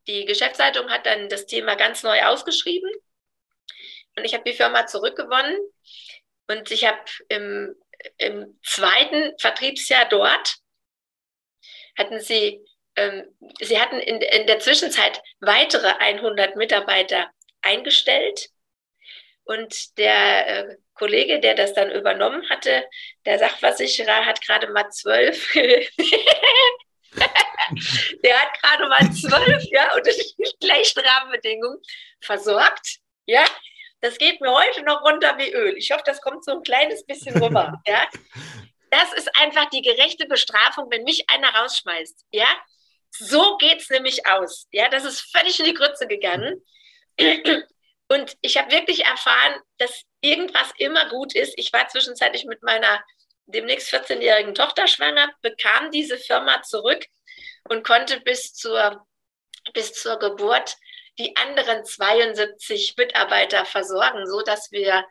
Die Geschäftsleitung hat dann das Thema ganz neu ausgeschrieben und ich habe die Firma zurückgewonnen und ich habe im, im zweiten Vertriebsjahr dort hatten sie, ähm, sie hatten in, in der Zwischenzeit weitere 100 Mitarbeiter eingestellt. Und der äh, Kollege, der das dann übernommen hatte, der Sachversicherer hat gerade mal zwölf. (laughs) der hat gerade mal zwölf, ja, unter den (laughs) gleichen Rahmenbedingungen versorgt. Ja, das geht mir heute noch runter wie Öl. Ich hoffe, das kommt so ein kleines bisschen rüber. (laughs) Ja, das ist einfach die gerechte Bestrafung, wenn mich einer rausschmeißt. Ja, so geht es nämlich aus. Ja, das ist völlig in die Grütze gegangen. Und ich habe wirklich erfahren, dass irgendwas immer gut ist. Ich war zwischenzeitlich mit meiner demnächst 14-jährigen Tochter schwanger, bekam diese Firma zurück und konnte bis zur, bis zur Geburt die anderen 72 Mitarbeiter versorgen, so dass wir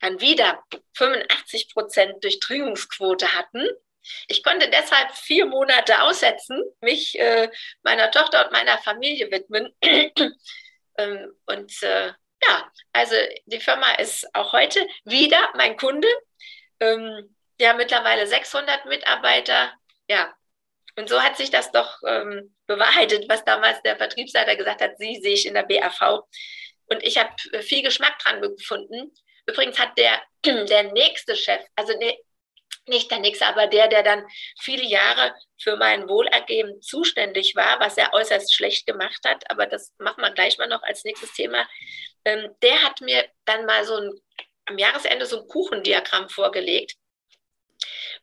dann wieder 85 Prozent Durchdringungsquote hatten. Ich konnte deshalb vier Monate aussetzen, mich äh, meiner Tochter und meiner Familie widmen. (clears throat) ähm, und äh, ja, also die Firma ist auch heute wieder mein Kunde. Ähm, der hat mittlerweile 600 Mitarbeiter. Ja, und so hat sich das doch ähm, bewahrheitet, was damals der Vertriebsleiter gesagt hat, sie sehe ich in der BAV. Und ich habe viel Geschmack dran gefunden. Übrigens hat der, (clears throat) der nächste Chef, also nee, nicht der nächste, aber der, der dann viele Jahre für mein Wohlergehen zuständig war, was er äußerst schlecht gemacht hat, aber das machen wir gleich mal noch als nächstes Thema, ähm, der hat mir dann mal so ein, am Jahresende so ein Kuchendiagramm vorgelegt.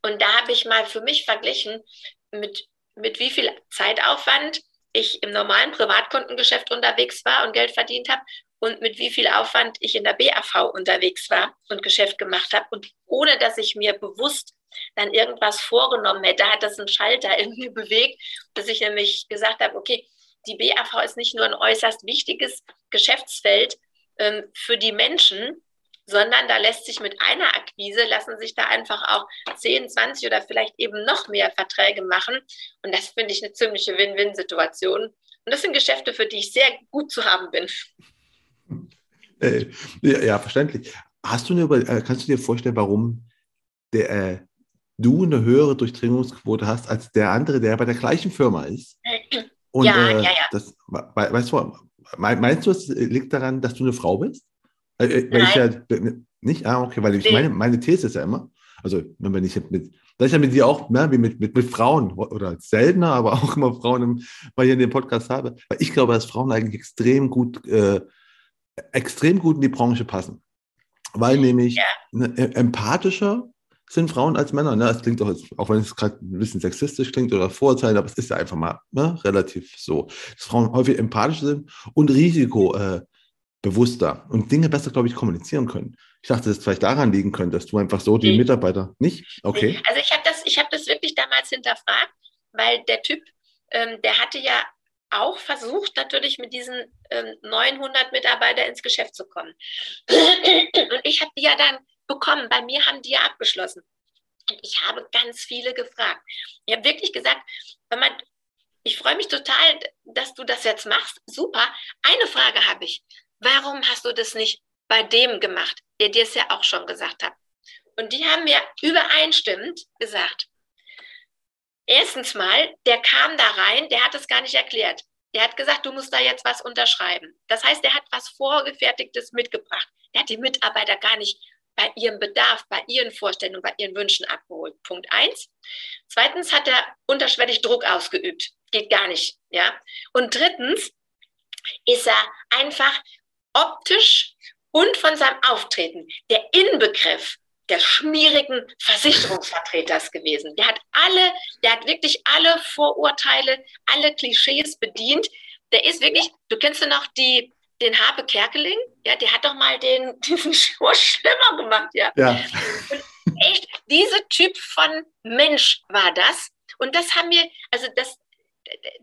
Und da habe ich mal für mich verglichen, mit, mit wie viel Zeitaufwand ich im normalen Privatkundengeschäft unterwegs war und Geld verdient habe und mit wie viel Aufwand ich in der BAV unterwegs war und Geschäft gemacht habe. Und ohne dass ich mir bewusst dann irgendwas vorgenommen hätte, hat das einen Schalter in mir bewegt, dass ich nämlich gesagt habe, okay, die BAV ist nicht nur ein äußerst wichtiges Geschäftsfeld ähm, für die Menschen, sondern da lässt sich mit einer Akquise, lassen sich da einfach auch 10, 20 oder vielleicht eben noch mehr Verträge machen. Und das finde ich eine ziemliche Win-Win-Situation. Und das sind Geschäfte, für die ich sehr gut zu haben bin. Äh, ja, ja, verständlich. Hast du eine, äh, kannst du dir vorstellen, warum der, äh, du eine höhere Durchdringungsquote hast als der andere, der bei der gleichen Firma ist? Und, ja, äh, ja, ja. Das, weißt du, meinst du, es liegt daran, dass du eine Frau bist? Äh, äh weil ich ja, nicht? Ah, okay, weil ich meine, meine These ist ja immer, also wenn ich mit, das ist ja mit dir auch, ne, wie mit, mit, mit Frauen oder seltener, aber (laughs) auch immer Frauen, im, weil ich in dem Podcast habe, weil ich glaube, dass Frauen eigentlich extrem gut, äh, extrem gut in die Branche passen. Weil nämlich ja. ne, e, empathischer sind Frauen als Männer. Ne? Das klingt auch, auch wenn es gerade ein bisschen sexistisch klingt oder Vorurteile, aber es ist ja einfach mal ne, relativ so, dass Frauen häufig empathisch sind und Risiko, äh, bewusster und Dinge besser, glaube ich, kommunizieren können. Ich dachte, dass es vielleicht daran liegen könnte, dass du einfach so die nee. Mitarbeiter nicht. Okay. Also ich habe das, ich habe das wirklich damals hinterfragt, weil der Typ, ähm, der hatte ja auch versucht, natürlich mit diesen ähm, 900 Mitarbeitern ins Geschäft zu kommen. Und ich habe die ja dann bekommen. Bei mir haben die ja abgeschlossen. Und ich habe ganz viele gefragt. Ich habe wirklich gesagt, wenn man, ich freue mich total, dass du das jetzt machst. Super. Eine Frage habe ich warum hast du das nicht bei dem gemacht, der dir es ja auch schon gesagt hat? Und die haben mir übereinstimmend gesagt, erstens mal, der kam da rein, der hat es gar nicht erklärt. Der hat gesagt, du musst da jetzt was unterschreiben. Das heißt, der hat was Vorgefertigtes mitgebracht. Der hat die Mitarbeiter gar nicht bei ihrem Bedarf, bei ihren Vorstellungen, bei ihren Wünschen abgeholt. Punkt eins. Zweitens hat er unterschwellig Druck ausgeübt. Geht gar nicht. Ja. Und drittens ist er einfach optisch und von seinem Auftreten der Inbegriff des schmierigen Versicherungsvertreters gewesen. Der hat alle, der hat wirklich alle Vorurteile, alle Klischees bedient. Der ist wirklich, du kennst ja noch die, den Harpe Kerkeling, ja, der hat doch mal den, (laughs) diesen Schuh schlimmer gemacht, ja. ja. Und echt, dieser Typ von Mensch war das. Und das haben wir, also das,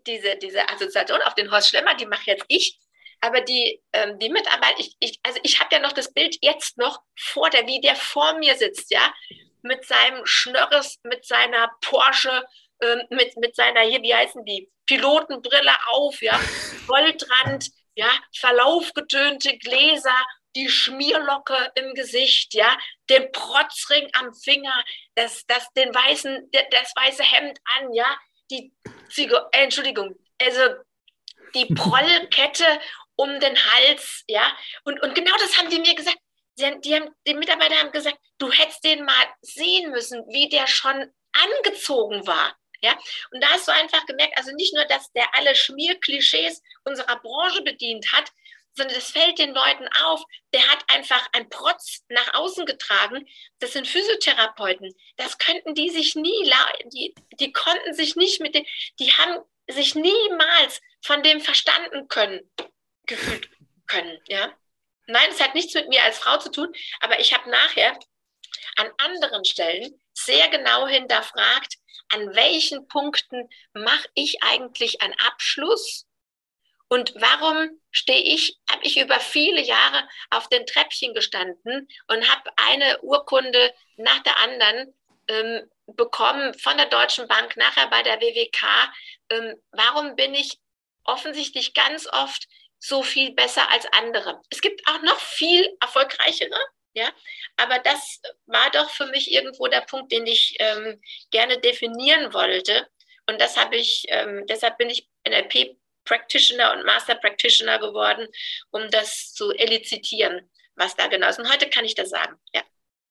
diese, diese Assoziation auf den Horst Schlemmer, die mache jetzt ich, aber die, ähm, die Mitarbeit, ich, ich, also ich habe ja noch das Bild jetzt noch vor der, wie der vor mir sitzt, ja, mit seinem Schnörres, mit seiner Porsche, ähm, mit, mit seiner, hier, wie heißen die, Pilotenbrille auf, ja, (laughs) Goldrand, ja, verlaufgetönte Gläser, die Schmierlocke im Gesicht, ja, den Protzring am Finger, das, das, den weißen, das weiße Hemd an, ja, die Zigo, äh, Entschuldigung, also die (laughs) Prollkette um den Hals, ja. Und, und genau das haben die mir gesagt. Die, die, haben, die Mitarbeiter haben gesagt, du hättest den mal sehen müssen, wie der schon angezogen war. Ja? Und da hast du einfach gemerkt, also nicht nur, dass der alle Schmierklischees unserer Branche bedient hat, sondern es fällt den Leuten auf, der hat einfach ein Protz nach außen getragen. Das sind Physiotherapeuten. Das könnten die sich nie, die, die konnten sich nicht mit dem, die haben sich niemals von dem verstanden können, gefühlt können, ja. Nein, es hat nichts mit mir als Frau zu tun, aber ich habe nachher an anderen Stellen sehr genau hinterfragt, an welchen Punkten mache ich eigentlich einen Abschluss und warum stehe ich, habe ich über viele Jahre auf den Treppchen gestanden und habe eine Urkunde nach der anderen ähm, bekommen von der Deutschen Bank, nachher bei der WWK. Ähm, warum bin ich offensichtlich ganz oft so viel besser als andere? Es gibt auch noch viel erfolgreichere, ja, aber das war doch für mich irgendwo der Punkt, den ich ähm, gerne definieren wollte. Und das habe ich, ähm, deshalb bin ich NLP Practitioner und Master Practitioner geworden, um das zu elizitieren, was da genau ist. Und heute kann ich das sagen, ja.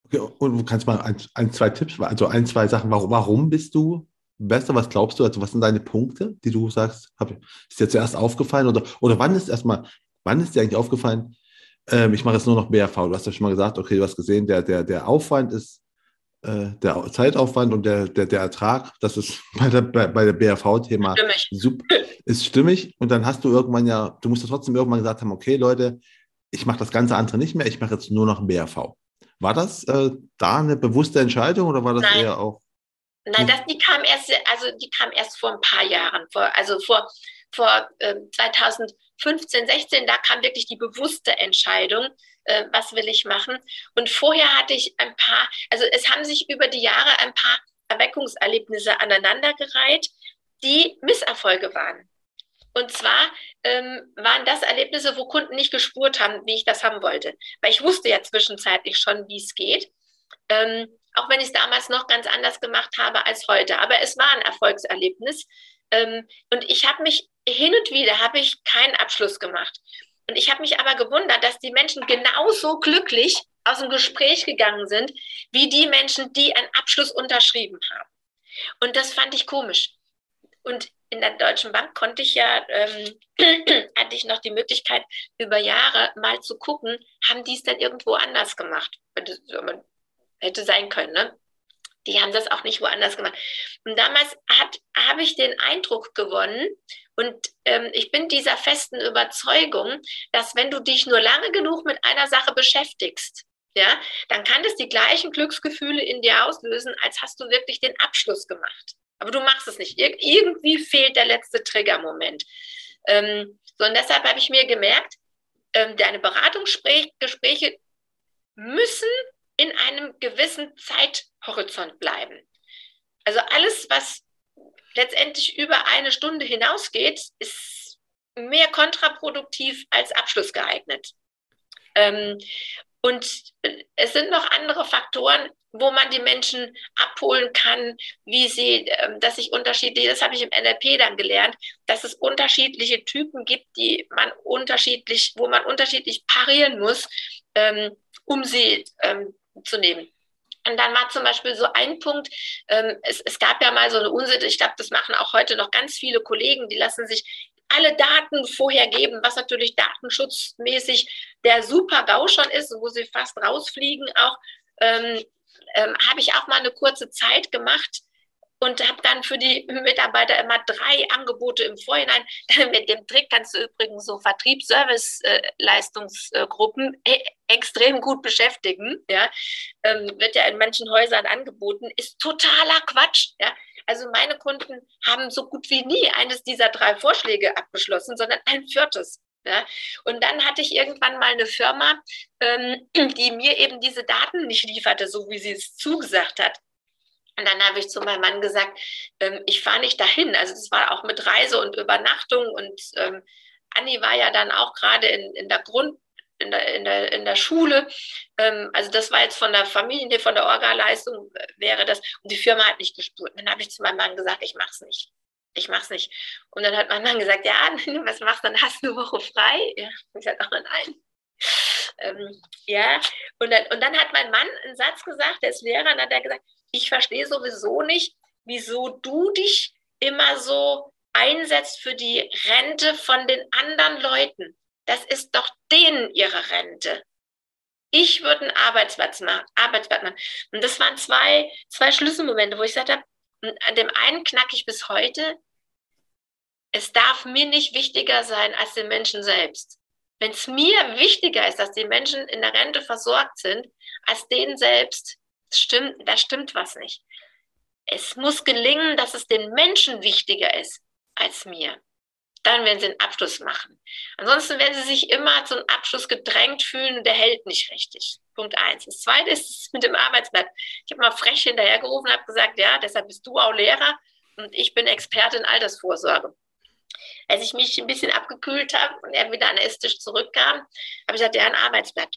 Okay, und du kannst mal ein, ein, zwei Tipps, also ein, zwei Sachen, warum, warum bist du besser? Was glaubst du? Also, was sind deine Punkte, die du sagst, hab, ist dir zuerst aufgefallen? Oder, oder wann ist erstmal, wann ist dir eigentlich aufgefallen, ähm, ich mache jetzt nur noch BRV? Du hast ja schon mal gesagt, okay, du hast gesehen, der, der, der Aufwand ist äh, der Zeitaufwand und der, der, der Ertrag, das ist (laughs) bei der, bei, bei der BRV-Thema ist stimmig. Und dann hast du irgendwann ja, du musst ja trotzdem irgendwann gesagt haben, okay, Leute, ich mache das ganze andere nicht mehr, ich mache jetzt nur noch BRV. War das äh, da eine bewusste Entscheidung oder war das Nein. eher auch? Nein, das, die kam erst, also die kam erst vor ein paar Jahren, vor, also vor, vor äh, 2015, 16, da kam wirklich die bewusste Entscheidung, äh, was will ich machen. Und vorher hatte ich ein paar, also es haben sich über die Jahre ein paar Erweckungserlebnisse aneinandergereiht, die Misserfolge waren. Und zwar ähm, waren das Erlebnisse, wo Kunden nicht gespurt haben, wie ich das haben wollte. Weil ich wusste ja zwischenzeitlich schon, wie es geht. Ähm, auch wenn ich es damals noch ganz anders gemacht habe als heute. Aber es war ein Erfolgserlebnis. Ähm, und ich habe mich hin und wieder, habe ich keinen Abschluss gemacht. Und ich habe mich aber gewundert, dass die Menschen genauso glücklich aus dem Gespräch gegangen sind, wie die Menschen, die einen Abschluss unterschrieben haben. Und das fand ich komisch. Und in der Deutschen Bank konnte ich ja, ähm, (clears throat) hatte ich noch die Möglichkeit, über Jahre mal zu gucken, haben die es denn irgendwo anders gemacht? Hätte sein können, ne? Die haben das auch nicht woanders gemacht. Und damals habe ich den Eindruck gewonnen, und ähm, ich bin dieser festen Überzeugung, dass wenn du dich nur lange genug mit einer Sache beschäftigst, ja, dann kann das die gleichen Glücksgefühle in dir auslösen, als hast du wirklich den Abschluss gemacht. Aber du machst es nicht. Ir irgendwie fehlt der letzte Triggermoment. Ähm, so, und deshalb habe ich mir gemerkt, ähm, deine Beratungsgespräche müssen in einem gewissen Zeithorizont bleiben. Also alles, was letztendlich über eine Stunde hinausgeht, ist mehr kontraproduktiv als Abschluss geeignet. Ähm, und es sind noch andere Faktoren, wo man die Menschen abholen kann, wie sie, ähm, dass sich unterschiedlich, das habe ich im NLP dann gelernt, dass es unterschiedliche Typen gibt, die man unterschiedlich, wo man unterschiedlich parieren muss, ähm, um sie ähm, zu nehmen. Und dann war zum Beispiel so ein Punkt, ähm, es, es gab ja mal so eine Unsitte, ich glaube, das machen auch heute noch ganz viele Kollegen, die lassen sich alle Daten vorher geben, was natürlich datenschutzmäßig der super GAU schon ist, wo sie fast rausfliegen auch, ähm, ähm, habe ich auch mal eine kurze Zeit gemacht, und habe dann für die Mitarbeiter immer drei Angebote im Vorhinein. (laughs) Mit dem Trick kannst du übrigens so Vertriebsservice-Leistungsgruppen äh, extrem gut beschäftigen. Ja? Ähm, wird ja in manchen Häusern angeboten, ist totaler Quatsch. Ja? Also meine Kunden haben so gut wie nie eines dieser drei Vorschläge abgeschlossen, sondern ein viertes. Ja? Und dann hatte ich irgendwann mal eine Firma, ähm, (clears throat) die mir eben diese Daten nicht lieferte, so wie sie es zugesagt hat. Und dann habe ich zu meinem Mann gesagt, ähm, ich fahre nicht dahin. Also das war auch mit Reise und Übernachtung. Und ähm, Anni war ja dann auch gerade in, in der Grund, in der, in der, in der Schule. Ähm, also das war jetzt von der Familie, von der Orga-Leistung äh, wäre das. Und die Firma hat nicht gespurt. Dann habe ich zu meinem Mann gesagt, ich mache es nicht. ich mach's nicht. Und dann hat mein Mann gesagt, ja, (laughs) was machst du, dann hast du eine Woche frei. Ja, ich sagte, oh nein. Ähm, ja, und dann, und dann hat mein Mann einen Satz gesagt, der ist Lehrer, und dann hat er gesagt, ich verstehe sowieso nicht, wieso du dich immer so einsetzt für die Rente von den anderen Leuten. Das ist doch denen ihre Rente. Ich würde einen Arbeitsplatz machen, Arbeitsplatz machen. Und das waren zwei, zwei Schlüsselmomente, wo ich gesagt habe, an dem einen knacke ich bis heute, es darf mir nicht wichtiger sein als den Menschen selbst. Wenn es mir wichtiger ist, dass die Menschen in der Rente versorgt sind, als denen selbst, stimmt, da stimmt was nicht. Es muss gelingen, dass es den Menschen wichtiger ist als mir. Dann werden sie einen Abschluss machen. Ansonsten werden sie sich immer zum Abschluss gedrängt fühlen und der hält nicht richtig. Punkt eins. Das zweite ist mit dem Arbeitsblatt. Ich habe mal frech hinterhergerufen und habe gesagt, ja, deshalb bist du auch Lehrer und ich bin Experte in Altersvorsorge. Als ich mich ein bisschen abgekühlt habe und er wieder an den Esstisch zurückkam, habe ich gesagt, ja, ein Arbeitsblatt.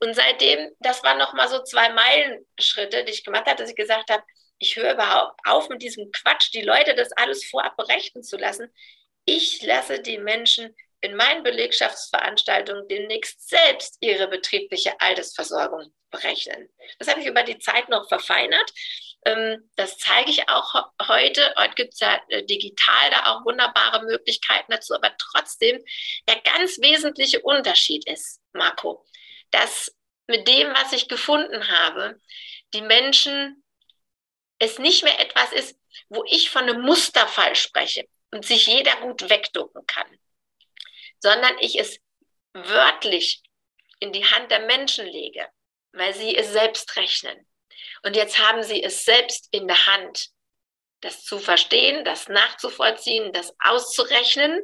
Und seitdem, das waren nochmal so zwei Meilenschritte, die ich gemacht habe, dass ich gesagt habe, ich höre überhaupt auf mit diesem Quatsch, die Leute das alles vorab berechnen zu lassen. Ich lasse die Menschen in meinen Belegschaftsveranstaltungen demnächst selbst ihre betriebliche Altersversorgung berechnen. Das habe ich über die Zeit noch verfeinert. Ähm, das zeige ich auch heute. Heute gibt es ja äh, digital da auch wunderbare Möglichkeiten dazu. Aber trotzdem, der ganz wesentliche Unterschied ist, Marco, dass mit dem, was ich gefunden habe, die Menschen es nicht mehr etwas ist, wo ich von einem Musterfall spreche und sich jeder gut wegducken kann, sondern ich es wörtlich in die Hand der Menschen lege, weil sie es selbst rechnen. Und jetzt haben sie es selbst in der Hand, das zu verstehen, das nachzuvollziehen, das auszurechnen.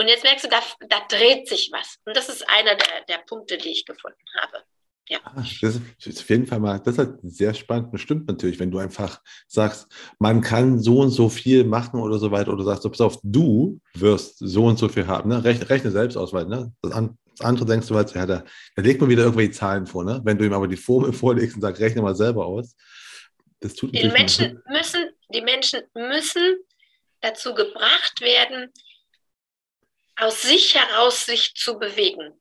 Und jetzt merkst du, da, da dreht sich was. Und das ist einer der, der Punkte, die ich gefunden habe. Ja. Ah, das ist auf jeden Fall mal, das ist sehr spannend. Das stimmt natürlich, wenn du einfach sagst, man kann so und so viel machen oder so weiter, oder sagst, pass auf, du wirst so und so viel haben. Ne? Rechne, rechne selbst aus, weil ne? das, das andere denkst du halt, ja, da, da legt man wieder irgendwelche Zahlen vor. Ne? Wenn du ihm aber die Formel (laughs) vorlegst und sagst, rechne mal selber aus, das tut die Menschen müssen, Die Menschen müssen dazu gebracht werden, aus sich heraus sich zu bewegen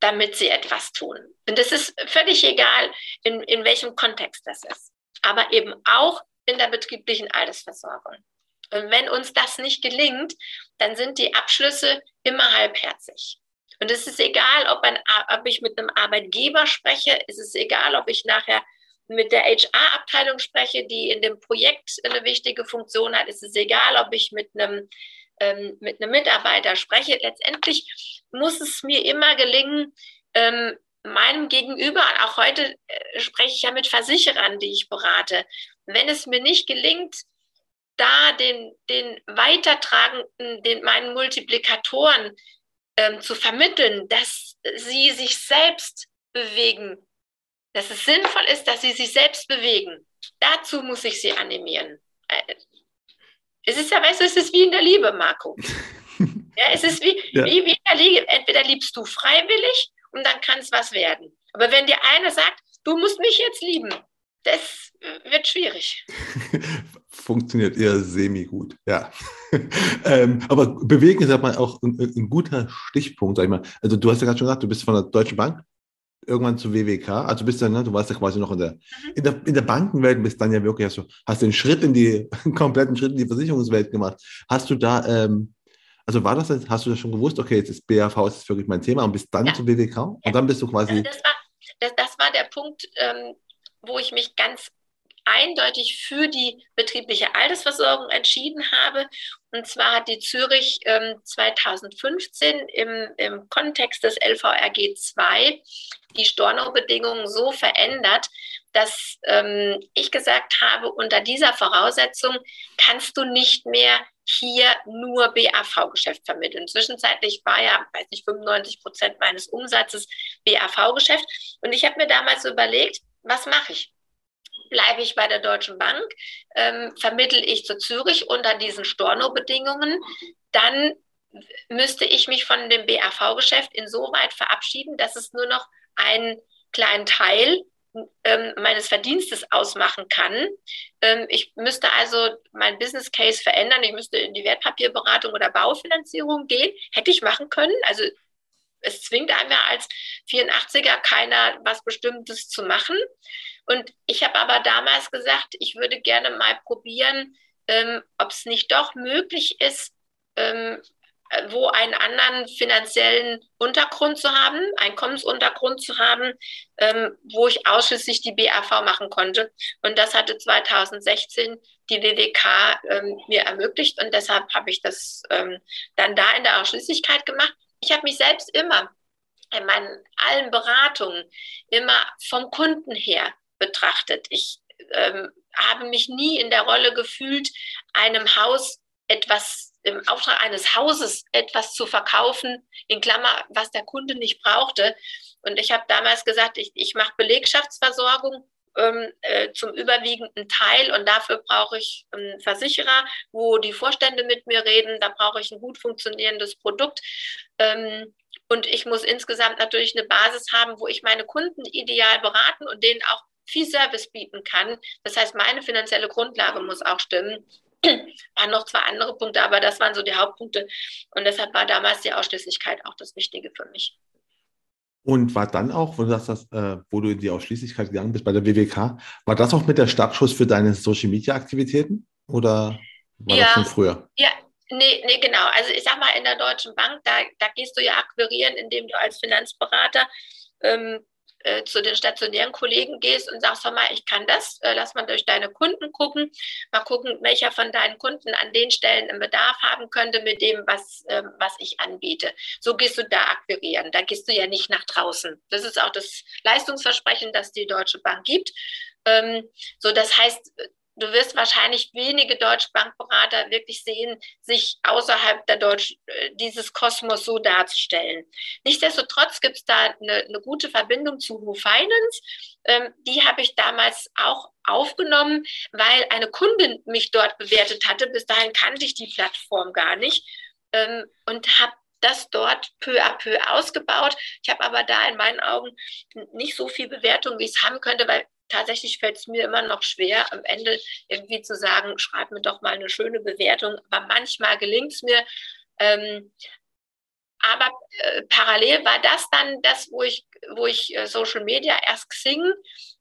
damit sie etwas tun. Und es ist völlig egal, in, in welchem Kontext das ist, aber eben auch in der betrieblichen Altersversorgung. Und wenn uns das nicht gelingt, dann sind die Abschlüsse immer halbherzig. Und es ist egal, ob, ein, ob ich mit einem Arbeitgeber spreche, es ist egal, ob ich nachher mit der HR-Abteilung spreche, die in dem Projekt eine wichtige Funktion hat. Es ist egal, ob ich mit einem ähm, mit einem Mitarbeiter spreche, letztendlich muss es mir immer gelingen, ähm, meinem Gegenüber, auch heute äh, spreche ich ja mit Versicherern, die ich berate, wenn es mir nicht gelingt, da den, den Weitertragenden, den, meinen Multiplikatoren ähm, zu vermitteln, dass sie sich selbst bewegen, dass es sinnvoll ist, dass sie sich selbst bewegen. Dazu muss ich sie animieren. Es ist ja, weißt du, es ist wie in der Liebe, Marco. (laughs) ja, es ist wie, ja. wie, wie in der Liebe. Entweder liebst du freiwillig und dann kann es was werden. Aber wenn dir einer sagt, du musst mich jetzt lieben, das wird schwierig. (laughs) Funktioniert eher semi-gut, ja. (laughs) ähm, aber bewegen ist aber auch ein, ein, guter Stichpunkt, sag ich mal. Also du hast ja gerade schon gesagt, du bist von der Deutschen Bank irgendwann zu WWK, also bist dann, ne, du warst ja quasi noch in der, mhm. in der, in der Bankenwelt, bist dann ja wirklich, hast du hast den Schritt in die, einen (laughs) kompletten Schritt in die Versicherungswelt gemacht. Hast du da, ähm, also war das, hast du das schon gewusst, okay, jetzt ist BAV ist wirklich mein Thema und bist dann ja. zu WWK und ja. dann bist du quasi. Das war, das, das war der Punkt, ähm, wo ich mich ganz eindeutig für die betriebliche Altersversorgung entschieden habe. Und zwar hat die Zürich ähm, 2015 im, im Kontext des LVRG 2 die Storno-Bedingungen so verändert, dass ähm, ich gesagt habe, unter dieser Voraussetzung kannst du nicht mehr hier nur BAV-Geschäft vermitteln. Zwischenzeitlich war ja, weiß nicht, 95 Prozent meines Umsatzes BAV-Geschäft. Und ich habe mir damals überlegt, was mache ich? Bleibe ich bei der Deutschen Bank, ähm, vermittel ich zu Zürich unter diesen Storno-Bedingungen, dann müsste ich mich von dem BAV-Geschäft insoweit verabschieden, dass es nur noch einen kleinen Teil ähm, meines Verdienstes ausmachen kann. Ähm, ich müsste also mein Business Case verändern. Ich müsste in die Wertpapierberatung oder Baufinanzierung gehen. Hätte ich machen können. Also es zwingt einem ja als 84er keiner, was Bestimmtes zu machen. Und ich habe aber damals gesagt, ich würde gerne mal probieren, ähm, ob es nicht doch möglich ist, ähm, wo einen anderen finanziellen Untergrund zu haben, Einkommensuntergrund zu haben, ähm, wo ich ausschließlich die BAV machen konnte. Und das hatte 2016 die WWK ähm, mir ermöglicht und deshalb habe ich das ähm, dann da in der Ausschließlichkeit gemacht. Ich habe mich selbst immer in meinen allen Beratungen immer vom Kunden her betrachtet. Ich ähm, habe mich nie in der Rolle gefühlt, einem Haus etwas im Auftrag eines Hauses etwas zu verkaufen, in Klammer, was der Kunde nicht brauchte. Und ich habe damals gesagt, ich, ich mache Belegschaftsversorgung ähm, äh, zum überwiegenden Teil und dafür brauche ich einen Versicherer, wo die Vorstände mit mir reden, da brauche ich ein gut funktionierendes Produkt. Ähm, und ich muss insgesamt natürlich eine Basis haben, wo ich meine Kunden ideal beraten und denen auch viel Service bieten kann. Das heißt, meine finanzielle Grundlage muss auch stimmen (clears throat) waren noch zwei andere Punkte, aber das waren so die Hauptpunkte. Und deshalb war damals die Ausschließlichkeit auch das Wichtige für mich. Und war dann auch, wo du, sagst, äh, wo du in die Ausschließlichkeit gegangen bist bei der WWK, war das auch mit der Startschuss für deine Social Media Aktivitäten oder war ja, das schon früher? Ja, nee, nee, genau. Also ich sag mal, in der Deutschen Bank, da, da gehst du ja akquirieren, indem du als Finanzberater ähm, äh, zu den stationären Kollegen gehst und sagst, hör mal, ich kann das, äh, lass mal durch deine Kunden gucken, mal gucken, welcher von deinen Kunden an den Stellen einen Bedarf haben könnte mit dem, was, äh, was ich anbiete. So gehst du da akquirieren. Da gehst du ja nicht nach draußen. Das ist auch das Leistungsversprechen, das die Deutsche Bank gibt. Ähm, so, das heißt, du wirst wahrscheinlich wenige deutsche Bankberater wirklich sehen, sich außerhalb der Deutsch, äh, dieses Kosmos so darzustellen. Nichtsdestotrotz gibt es da eine, eine, gute Verbindung zu Who Finance. Ähm, die habe ich damals auch aufgenommen, weil eine Kundin mich dort bewertet hatte. Bis dahin kannte ich die Plattform gar nicht ähm, und habe das dort peu à peu ausgebaut. Ich habe aber da in meinen Augen nicht so viel Bewertung, wie ich es haben könnte, weil tatsächlich fällt es mir immer noch schwer, am Ende irgendwie zu sagen, schreib mir doch mal eine schöne Bewertung. Aber manchmal gelingt es mir. Ähm, aber äh, parallel war das dann das, wo ich, wo ich äh, Social Media erst Xing,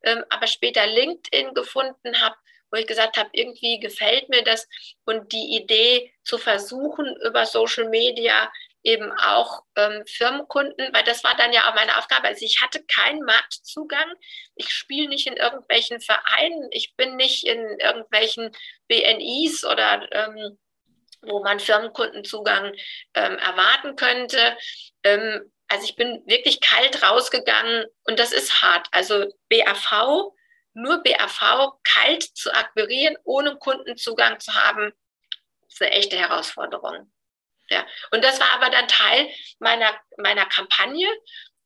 ähm, aber später LinkedIn gefunden habe, wo ich gesagt habe, irgendwie gefällt mir das und die Idee zu versuchen, über Social Media eben auch ähm, Firmenkunden, weil das war dann ja auch meine Aufgabe. Also ich hatte keinen Marktzugang. Ich spiele nicht in irgendwelchen Vereinen. Ich bin nicht in irgendwelchen BNIs oder ähm, wo man Firmenkundenzugang ähm, erwarten könnte. Ähm, also ich bin wirklich kalt rausgegangen und das ist hart. Also BAV, nur BAV kalt zu akquirieren, ohne Kundenzugang zu haben, ist eine echte Herausforderung. Ja. Und das war aber dann Teil meiner, meiner Kampagne.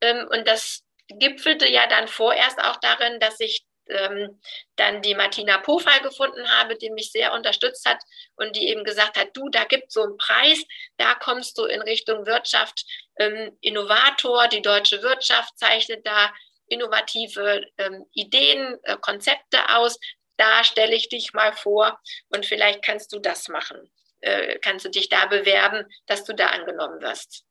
Ähm, und das gipfelte ja dann vorerst auch darin, dass ich ähm, dann die Martina Pofall gefunden habe, die mich sehr unterstützt hat und die eben gesagt hat, du, da gibt es so einen Preis, da kommst du in Richtung Wirtschaft, ähm, Innovator, die deutsche Wirtschaft zeichnet da innovative ähm, Ideen, äh, Konzepte aus, da stelle ich dich mal vor und vielleicht kannst du das machen. Äh, kannst du dich da bewerben, dass du da angenommen wirst.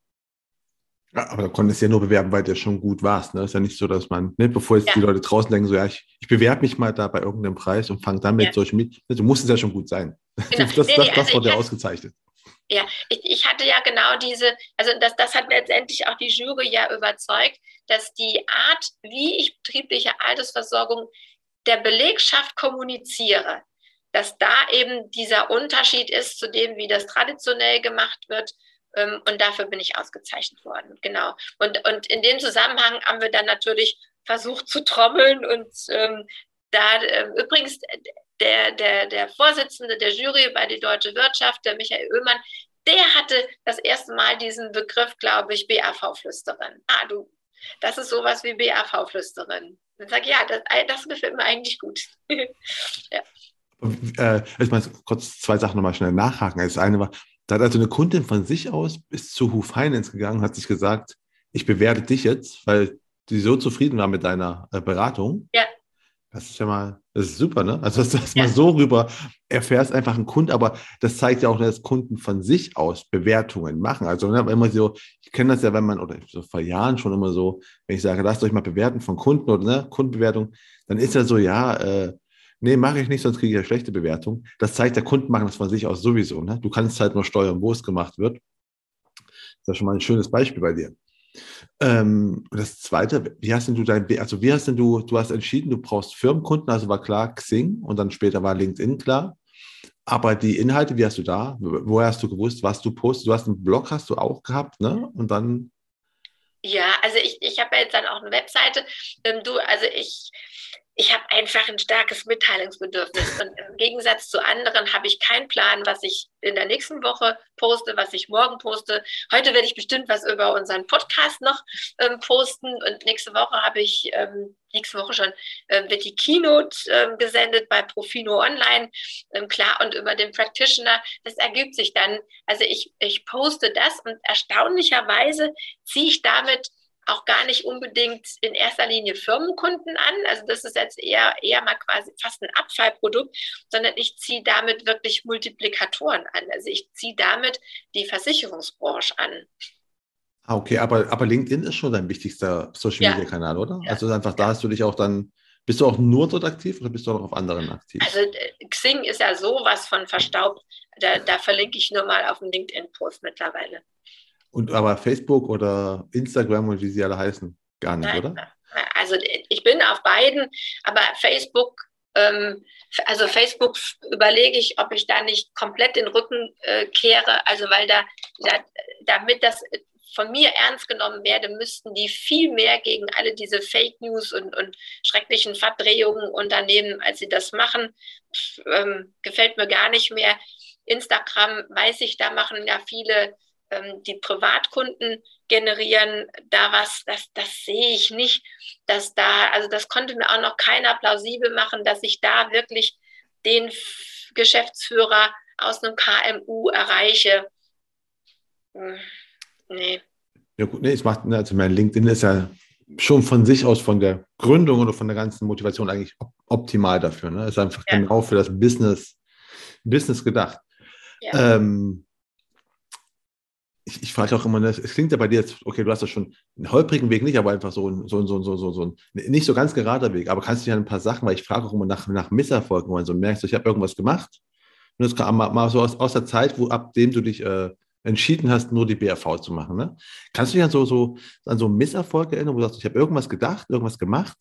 Ja, aber da konntest du ja nur bewerben, weil du schon gut warst. Ne? Ist ja nicht so, dass man, ne, bevor jetzt ja. die Leute draußen denken, so, ja, ich, ich bewerbe mich mal da bei irgendeinem Preis und fange dann mit ja. solchen mit. Du musst es ja schon gut sein. (laughs) Genau. Das, nee, das, das also wurde ja ausgezeichnet. Ja, ich, ich hatte ja genau diese, also das, das hat letztendlich auch die Jury ja überzeugt, dass die Art, wie ich betriebliche Altersversorgung der Belegschaft kommuniziere, dass da eben dieser Unterschied ist zu dem, wie das traditionell gemacht wird. Ähm, und dafür bin ich ausgezeichnet worden. Genau. Und, und in dem Zusammenhang haben wir dann natürlich versucht zu trommeln und ähm, da äh, übrigens der, der, der Vorsitzende der Jury bei die Deutsche Wirtschaft, der Michael Oehmann, der hatte das erste Mal diesen Begriff, glaube ich, BAV-Flüsterin. Ah, du, das ist sowas wie BAV-Flüsterin. Dann sage ich, ja, das, das gefällt mir eigentlich gut. (laughs) ja. Äh, ich muss kurz zwei Sachen nochmal schnell nachhaken. Das eine war, da hat also eine Kundin von sich aus bis zu Who Finance gegangen, hat sich gesagt, ich bewerte dich jetzt, weil die so zufrieden waren mit deiner äh, Beratung. Ja. Das ist ja mal, das ist super, ne? Also, dass du das ja. mal so rüber erfährst, einfach ein Kunde, aber das zeigt ja auch, dass Kunden von sich aus Bewertungen machen. Also, ne, immer so, ich kenne das ja, wenn man, oder so vor Jahren schon immer so, wenn ich sage, lasst euch mal bewerten von Kunden oder ne, Kundenbewertung, dann ist ja so, ja, äh, nee, mache ich nicht, sonst kriege ich ja schlechte Bewertung. Das zeigt, der Kunden machen das von sich aus sowieso. Ne? Du kannst halt nur steuern, wo es gemacht wird. Das ist schon mal ein schönes Beispiel bei dir. Ähm, das zweite, wie hast denn du dein, also wie hast denn du, du hast entschieden, du brauchst Firmenkunden, also war klar Xing und dann später war LinkedIn klar. Aber die Inhalte, wie hast du da? Woher hast du gewusst, was du postest? Du hast einen Blog, hast du auch gehabt, ne? Und dann. Ja, also ich, ich habe ja jetzt dann auch eine Webseite. Ähm, du, also ich, ich habe einfach ein starkes Mitteilungsbedürfnis. Und im Gegensatz zu anderen habe ich keinen Plan, was ich in der nächsten Woche poste, was ich morgen poste. Heute werde ich bestimmt was über unseren Podcast noch ähm, posten. Und nächste Woche habe ich, ähm, nächste Woche schon, äh, wird die Keynote ähm, gesendet bei Profino Online. Ähm, klar, und über den Practitioner. Das ergibt sich dann. Also ich, ich poste das und erstaunlicherweise ziehe ich damit auch gar nicht unbedingt in erster Linie Firmenkunden an. Also das ist jetzt eher, eher mal quasi fast ein Abfallprodukt, sondern ich ziehe damit wirklich Multiplikatoren an. Also ich ziehe damit die Versicherungsbranche an. Ah, okay, aber, aber LinkedIn ist schon dein wichtigster Social Media Kanal, oder? Ja. Also einfach da hast du dich auch dann, bist du auch nur dort aktiv oder bist du auch auf anderen aktiv? Also äh, Xing ist ja sowas von verstaubt. Da, da verlinke ich nur mal auf dem LinkedIn-Post mittlerweile. Und aber Facebook oder Instagram und wie sie alle heißen, gar nicht, Nein, oder? Also ich bin auf beiden, aber Facebook, ähm, also Facebook überlege ich, ob ich da nicht komplett den Rücken äh, kehre. Also weil da, da, damit das von mir ernst genommen werde, müssten die viel mehr gegen alle diese Fake News und, und schrecklichen Verdrehungen unternehmen, als sie das machen. Ähm, gefällt mir gar nicht mehr. Instagram weiß ich, da machen ja viele die Privatkunden generieren, da was, das, das sehe ich nicht, dass da, also das konnte mir auch noch keiner plausibel machen, dass ich da wirklich den Geschäftsführer aus einem KMU erreiche. Hm, nee. Ja gut, nee, es macht, ne, also mein LinkedIn ist ja schon von sich aus, von der Gründung oder von der ganzen Motivation eigentlich optimal dafür. Ne? Ist einfach ja. genau für das Business, Business gedacht. Ja. Ähm, ich, ich frage auch immer, ne, es klingt ja bei dir jetzt, okay, du hast ja schon einen holprigen Weg nicht, aber einfach so ein, so, so, so, so, so ein, nicht so ganz gerader Weg, aber kannst du dir ein paar Sachen, weil ich frage auch immer nach, nach Misserfolgen, man so merkst, ich habe irgendwas gemacht und das kam mal, mal so aus, aus der Zeit, wo ab dem du dich äh, entschieden hast, nur die BRV zu machen. Ne? Kannst du dich an so, so, an so Misserfolge erinnern, wo du sagst, ich habe irgendwas gedacht, irgendwas gemacht,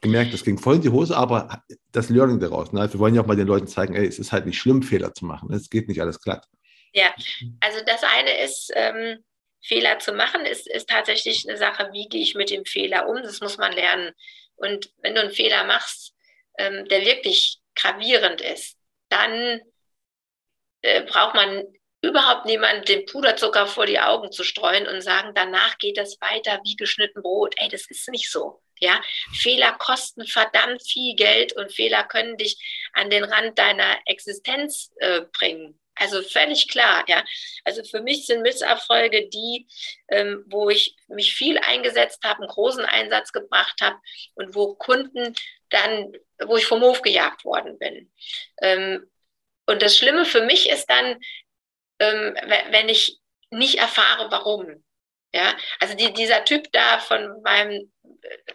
gemerkt, das ging voll in die Hose, aber das Learning daraus. Ne? Wir wollen ja auch mal den Leuten zeigen, ey, es ist halt nicht schlimm, Fehler zu machen. Es geht nicht alles glatt. Ja, also das eine ist, ähm, Fehler zu machen, ist, ist tatsächlich eine Sache, wie gehe ich mit dem Fehler um, das muss man lernen. Und wenn du einen Fehler machst, ähm, der wirklich gravierend ist, dann äh, braucht man überhaupt niemand den Puderzucker vor die Augen zu streuen und sagen, danach geht es weiter wie geschnitten Brot. Ey, das ist nicht so. Ja, Fehler kosten verdammt viel Geld und Fehler können dich an den Rand deiner Existenz äh, bringen. Also völlig klar, ja. Also für mich sind Misserfolge die, ähm, wo ich mich viel eingesetzt habe, einen großen Einsatz gebracht habe und wo Kunden dann, wo ich vom Hof gejagt worden bin. Ähm, und das Schlimme für mich ist dann, ähm, wenn ich nicht erfahre, warum. Ja, also die, dieser Typ da von meinem äh,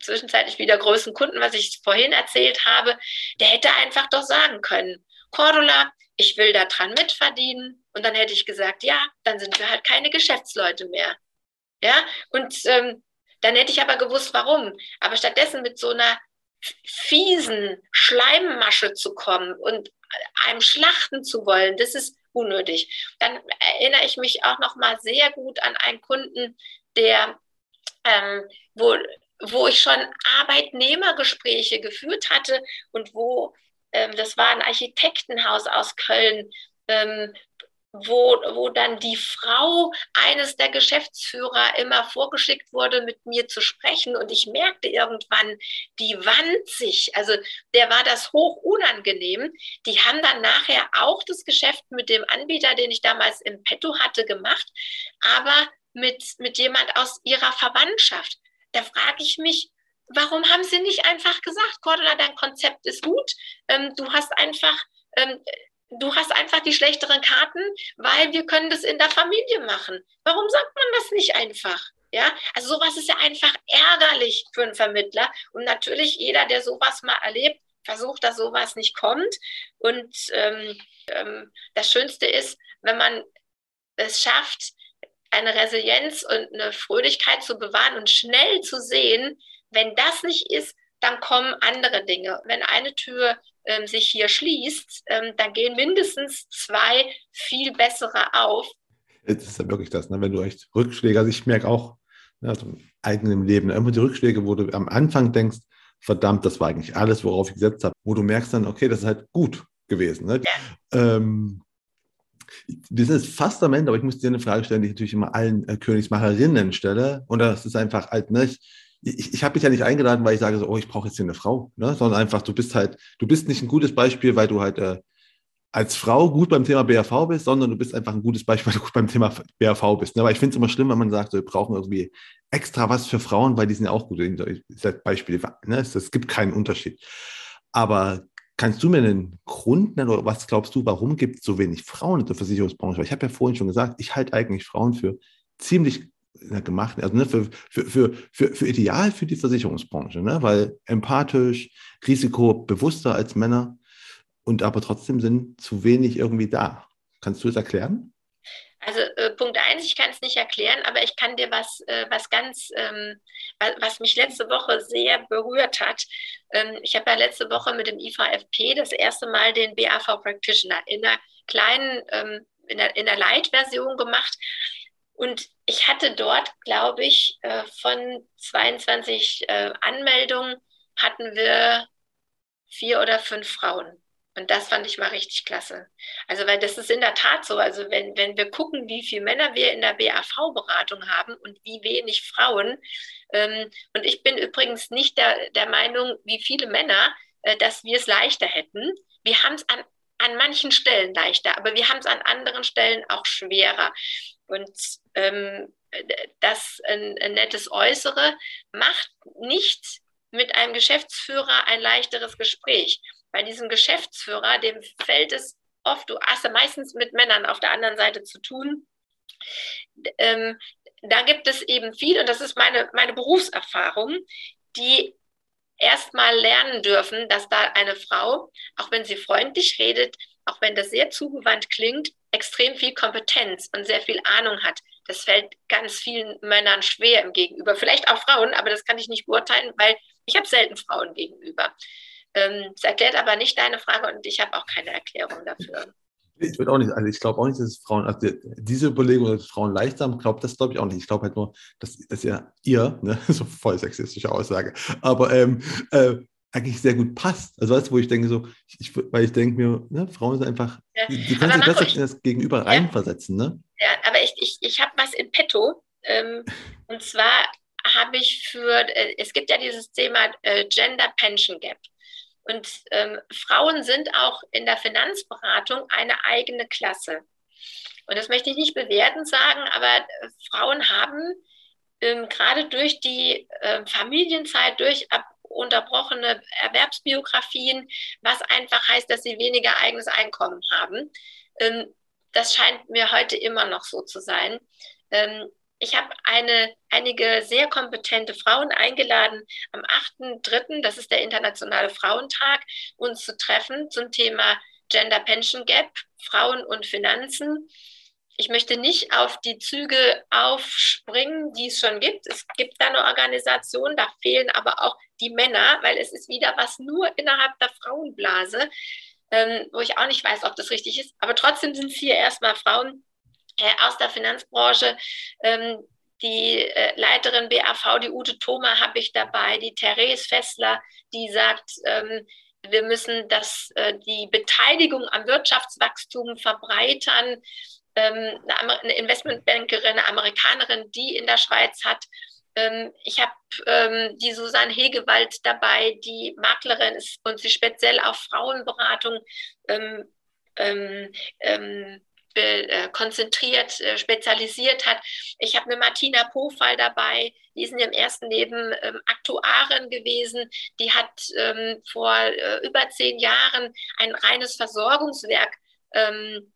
zwischenzeitlich wieder größten Kunden, was ich vorhin erzählt habe, der hätte einfach doch sagen können, Cordula, ich will da dran mitverdienen. Und dann hätte ich gesagt, ja, dann sind wir halt keine Geschäftsleute mehr. Ja, und ähm, dann hätte ich aber gewusst, warum. Aber stattdessen mit so einer fiesen Schleimmasche zu kommen und einem schlachten zu wollen, das ist unnötig. Dann erinnere ich mich auch noch mal sehr gut an einen Kunden, der ähm, wo, wo ich schon Arbeitnehmergespräche geführt hatte und wo das war ein Architektenhaus aus Köln, ähm, wo, wo dann die Frau eines der Geschäftsführer immer vorgeschickt wurde, mit mir zu sprechen. Und ich merkte irgendwann, die wand sich. Also der war das hoch unangenehm. Die haben dann nachher auch das Geschäft mit dem Anbieter, den ich damals im Petto hatte, gemacht, aber mit, mit jemand aus ihrer Verwandtschaft. da frage ich mich, warum haben sie nicht einfach gesagt, Cordula, dein Konzept ist gut, ähm, du hast einfach ähm, du hast einfach die schlechteren Karten, weil wir können das in der Familie machen. Warum sagt man das nicht einfach? Ja, also sowas ist ja einfach ärgerlich für einen Vermittler. Und natürlich jeder, der sowas mal erlebt, versucht, dass sowas nicht kommt. Und ähm, ähm, das Schönste ist, wenn man es schafft, eine Resilienz und eine Fröhlichkeit zu bewahren und schnell zu sehen, wenn das nicht ist, dann kommen andere Dinge. Wenn eine Tür ähm, sich hier schließt, ähm, dann gehen mindestens zwei viel bessere auf. Es ist ja wirklich das, ne? wenn du echt Rückschläge, also ich merke auch, ne, also im eigenen Leben, immer die Rückschläge, wo du am Anfang denkst, verdammt, das war eigentlich alles, worauf ich gesetzt habe, wo du merkst dann, okay, das ist halt gut gewesen. Ne? Ja. Ähm, wir sind jetzt fast am Ende, aber ich muss dir eine Frage stellen, die ich natürlich immer allen äh, Königsmacherinnen stelle. Und das ist einfach halt, ne, ich, ich, ich habe dich ja nicht eingeladen, weil ich sage so, oh, ich brauche jetzt hier eine Frau, ne? sondern einfach, du bist halt, du bist nicht ein gutes Beispiel, weil du halt äh, als Frau gut beim Thema BRV bist, sondern du bist einfach ein gutes Beispiel, weil du gut beim Thema BRV bist. Ne? Aber ich finde es immer schlimm, wenn man sagt, so, wir brauchen irgendwie extra was für Frauen, weil die sind ja auch gut. Beispiele, ne? es, es gibt keinen Unterschied. Aber kannst du mir einen Grund nennen oder was glaubst du, warum gibt es so wenig Frauen in der Versicherungsbranche? Weil ich habe ja vorhin schon gesagt, ich halte eigentlich Frauen für ziemlich gemacht, also ne, für, für, für, für, für ideal für die Versicherungsbranche, ne? weil empathisch, risikobewusster als Männer und aber trotzdem sind zu wenig irgendwie da. Kannst du es erklären? Also äh, Punkt eins, ich kann es nicht erklären, aber ich kann dir was, äh, was ganz, ähm, was mich letzte Woche sehr berührt hat. Ähm, ich habe ja letzte Woche mit dem IVFP das erste Mal den BAV Practitioner in einer kleinen, ähm, in der, in der Light-Version gemacht. Und ich hatte dort, glaube ich, äh, von 22 äh, Anmeldungen hatten wir vier oder fünf Frauen. Und das fand ich mal richtig klasse. Also, weil das ist in der Tat so. Also, wenn, wenn wir gucken, wie viele Männer wir in der BAV-Beratung haben und wie wenig Frauen. Ähm, und ich bin übrigens nicht der, der Meinung, wie viele Männer, äh, dass wir es leichter hätten. Wir haben es an, an manchen Stellen leichter, aber wir haben es an anderen Stellen auch schwerer. Und ähm, das ein, ein nettes Äußere macht nicht mit einem Geschäftsführer ein leichteres Gespräch. Bei diesem Geschäftsführer, dem fällt es oft, du hast ja meistens mit Männern auf der anderen Seite zu tun. Ähm, da gibt es eben viel, und das ist meine, meine Berufserfahrung, die erstmal lernen dürfen, dass da eine Frau, auch wenn sie freundlich redet, auch wenn das sehr zugewandt klingt, extrem viel Kompetenz und sehr viel Ahnung hat. Das fällt ganz vielen Männern schwer im Gegenüber. Vielleicht auch Frauen, aber das kann ich nicht beurteilen, weil ich habe selten Frauen gegenüber. Ähm, das erklärt aber nicht deine Frage und ich habe auch keine Erklärung dafür. Ich würde auch nicht, also ich glaube auch nicht, dass Frauen, also diese Überlegung, dass Frauen leichter haben, glaube das glaube ich auch nicht. Ich glaube halt nur, dass, dass ihr, ihr, ne, (laughs) so voll sexistische Aussage, aber ähm, äh, eigentlich sehr gut passt. Also weißt du, wo ich denke so, ich, weil ich denke mir, ne, Frauen sind einfach, ja. die, die können sich besser in das Gegenüber ja. reinversetzen, ne? Ja, aber ich, ich, ich habe was in petto. Ähm, und zwar habe ich für, äh, es gibt ja dieses Thema äh, Gender Pension Gap. Und ähm, Frauen sind auch in der Finanzberatung eine eigene Klasse. Und das möchte ich nicht bewerten sagen, aber äh, Frauen haben ähm, gerade durch die äh, Familienzeit, durch ab unterbrochene Erwerbsbiografien, was einfach heißt, dass sie weniger eigenes Einkommen haben. Ähm, das scheint mir heute immer noch so zu sein. Ähm, ich habe eine, einige sehr kompetente Frauen eingeladen, am 8.3., das ist der Internationale Frauentag, uns zu treffen zum Thema Gender Pension Gap, Frauen und Finanzen ich möchte nicht auf die Züge aufspringen, die es schon gibt. Es gibt da eine Organisation, da fehlen aber auch die Männer, weil es ist wieder was nur innerhalb der Frauenblase, ähm, wo ich auch nicht weiß, ob das richtig ist. Aber trotzdem sind es hier erstmal Frauen äh, aus der Finanzbranche. Ähm, die äh, Leiterin BAV, die Ute Thoma, habe ich dabei, die Therese Fessler, die sagt, ähm, wir müssen das, äh, die Beteiligung am Wirtschaftswachstum verbreitern ähm, eine Investmentbankerin, eine Amerikanerin, die in der Schweiz hat. Ähm, ich habe ähm, die Susanne Hegewald dabei, die Maklerin ist und sie speziell auf Frauenberatung ähm, ähm, ähm, äh, konzentriert, äh, spezialisiert hat. Ich habe eine Martina Pofall dabei, die ist in ihrem ersten Leben ähm, Aktuarin gewesen. Die hat ähm, vor äh, über zehn Jahren ein reines Versorgungswerk ähm,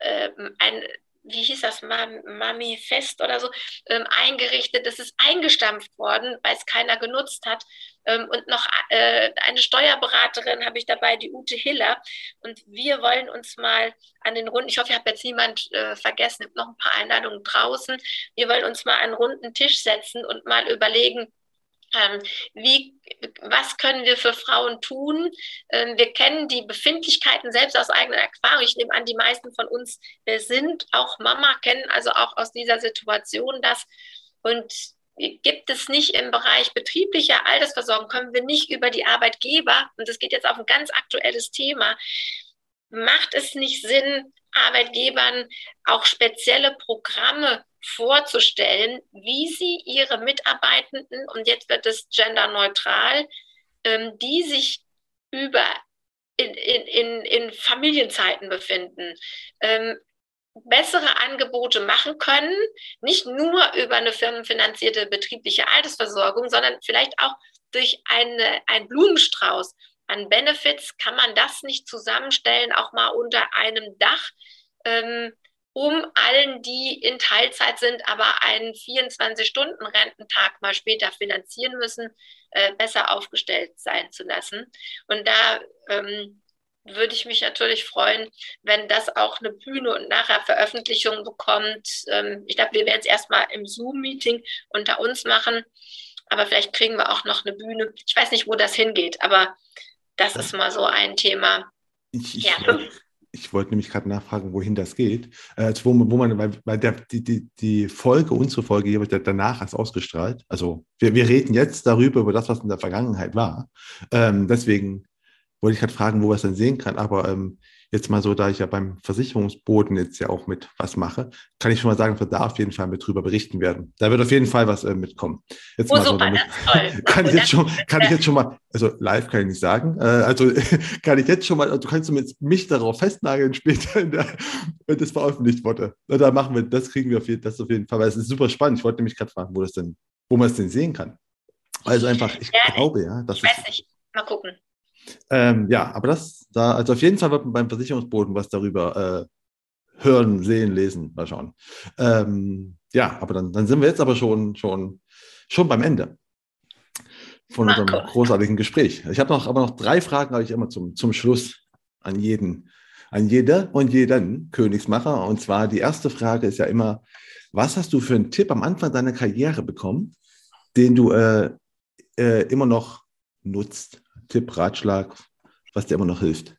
äh, ein wie hieß das, Mami Fest oder so, ähm, eingerichtet. Das ist eingestampft worden, weil es keiner genutzt hat. Ähm, und noch äh, eine Steuerberaterin habe ich dabei, die Ute Hiller. Und wir wollen uns mal an den runden, ich hoffe, ich habe jetzt niemand äh, vergessen, ich habe noch ein paar Einladungen draußen. Wir wollen uns mal an einen runden Tisch setzen und mal überlegen, wie, was können wir für Frauen tun? Ähm, wir kennen die Befindlichkeiten selbst aus eigener Erfahrung. Ich nehme an, die meisten von uns äh, sind auch Mama, kennen also auch aus dieser Situation das. Und gibt es nicht im Bereich betrieblicher Altersversorgung, können wir nicht über die Arbeitgeber, und das geht jetzt auf ein ganz aktuelles Thema, macht es nicht Sinn, Arbeitgebern auch spezielle Programme vorzustellen, wie sie ihre Mitarbeitenden, und jetzt wird es genderneutral, ähm, die sich über in, in, in Familienzeiten befinden, ähm, bessere Angebote machen können, nicht nur über eine firmenfinanzierte betriebliche Altersversorgung, sondern vielleicht auch durch eine, einen Blumenstrauß an Benefits kann man das nicht zusammenstellen, auch mal unter einem Dach. Ähm, um allen, die in Teilzeit sind, aber einen 24-Stunden-Rententag mal später finanzieren müssen, äh, besser aufgestellt sein zu lassen. Und da ähm, würde ich mich natürlich freuen, wenn das auch eine Bühne und nachher Veröffentlichung bekommt. Ähm, ich glaube, wir werden es erstmal im Zoom-Meeting unter uns machen, aber vielleicht kriegen wir auch noch eine Bühne. Ich weiß nicht, wo das hingeht, aber das ist mal so ein Thema. Ich, ich, ja, ich wollte nämlich gerade nachfragen, wohin das geht. Äh, wo, wo man, weil, weil der, die, die, die Folge, unsere Folge hier wird danach erst ausgestrahlt. Also wir, wir reden jetzt darüber, über das, was in der Vergangenheit war. Ähm, deswegen wollte ich gerade fragen, wo man es dann sehen kann. Aber ähm, jetzt mal so, da ich ja beim Versicherungsboden jetzt ja auch mit was mache, kann ich schon mal sagen, dass wir da auf jeden Fall mit drüber berichten werden. Da wird auf jeden Fall was äh, mitkommen. Jetzt oh, mal super, so, damit, toll. (laughs) kann ich jetzt schon, (laughs) kann ich jetzt schon mal, also live kann ich nicht sagen, äh, also (laughs) kann ich jetzt schon mal, du kannst mit mich darauf festnageln später, der, wenn das veröffentlicht wurde. Da machen wir, das kriegen wir auf jeden, das auf jeden Fall, weil es ist super spannend. Ich wollte nämlich gerade fragen, wo das denn, wo man es denn sehen kann. Also einfach, ich ja, glaube ja, dass ich weiß nicht, mal gucken. Ähm, ja, aber das, da, also auf jeden Fall wird man beim Versicherungsboden was darüber äh, hören, sehen, lesen, mal schauen. Ähm, ja, aber dann, dann sind wir jetzt aber schon, schon, schon beim Ende von unserem großartigen Gespräch. Ich habe noch, aber noch drei Fragen, habe ich immer zum, zum Schluss an jeden, an jede und jeden Königsmacher. Und zwar die erste Frage ist ja immer, was hast du für einen Tipp am Anfang deiner Karriere bekommen, den du äh, äh, immer noch nutzt? Tipp, Ratschlag, was dir immer noch hilft?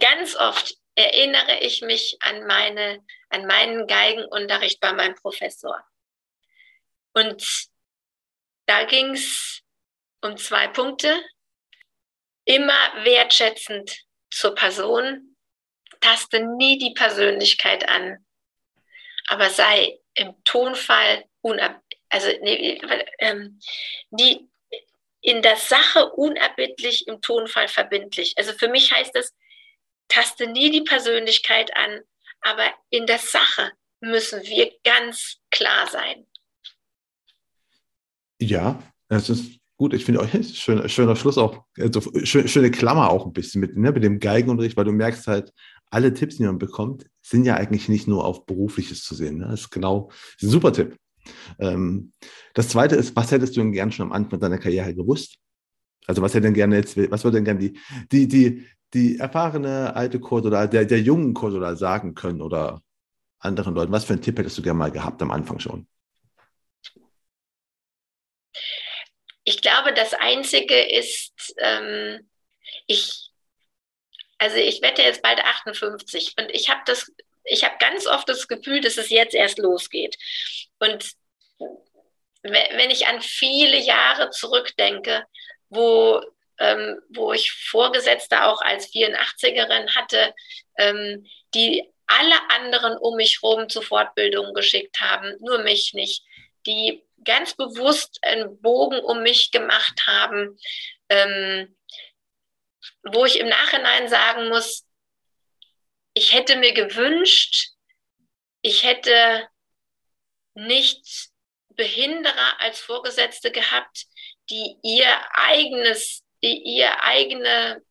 Ganz oft erinnere ich mich an, meine, an meinen Geigenunterricht bei meinem Professor. Und da ging es um zwei Punkte. Immer wertschätzend zur Person, taste nie die Persönlichkeit an, aber sei im Tonfall unab also nee, ähm, die, in der Sache unerbittlich, im Tonfall verbindlich. Also für mich heißt das, taste nie die Persönlichkeit an, aber in der Sache müssen wir ganz klar sein. Ja, das ist gut. Ich finde auch schön, schöner Schluss auch, also schön, schöne Klammer auch ein bisschen mit, ne, mit dem Geigenunterricht, weil du merkst halt, alle Tipps, die man bekommt, sind ja eigentlich nicht nur auf Berufliches zu sehen. Ne? Das ist genau das ist ein super Tipp. Ähm, das zweite ist, was hättest du denn gern schon am Anfang deiner Karriere gewusst? Also was hätte denn gerne jetzt, was würde denn gerne die, die, die, die erfahrene alte oder der, der jungen oder sagen können oder anderen Leuten? Was für einen Tipp hättest du gerne mal gehabt am Anfang schon? Ich glaube, das Einzige ist, ähm, ich, also ich werde jetzt bald 58 und ich habe das, ich habe ganz oft das Gefühl, dass es jetzt erst losgeht. Und wenn ich an viele Jahre zurückdenke, wo, ähm, wo ich Vorgesetzte auch als 84erin hatte, ähm, die alle anderen um mich herum zu Fortbildungen geschickt haben, nur mich nicht, die ganz bewusst einen Bogen um mich gemacht haben, ähm, wo ich im Nachhinein sagen muss, ich hätte mir gewünscht, ich hätte nicht Behinderer als Vorgesetzte gehabt, die ihr eigenes, die ihr eigene,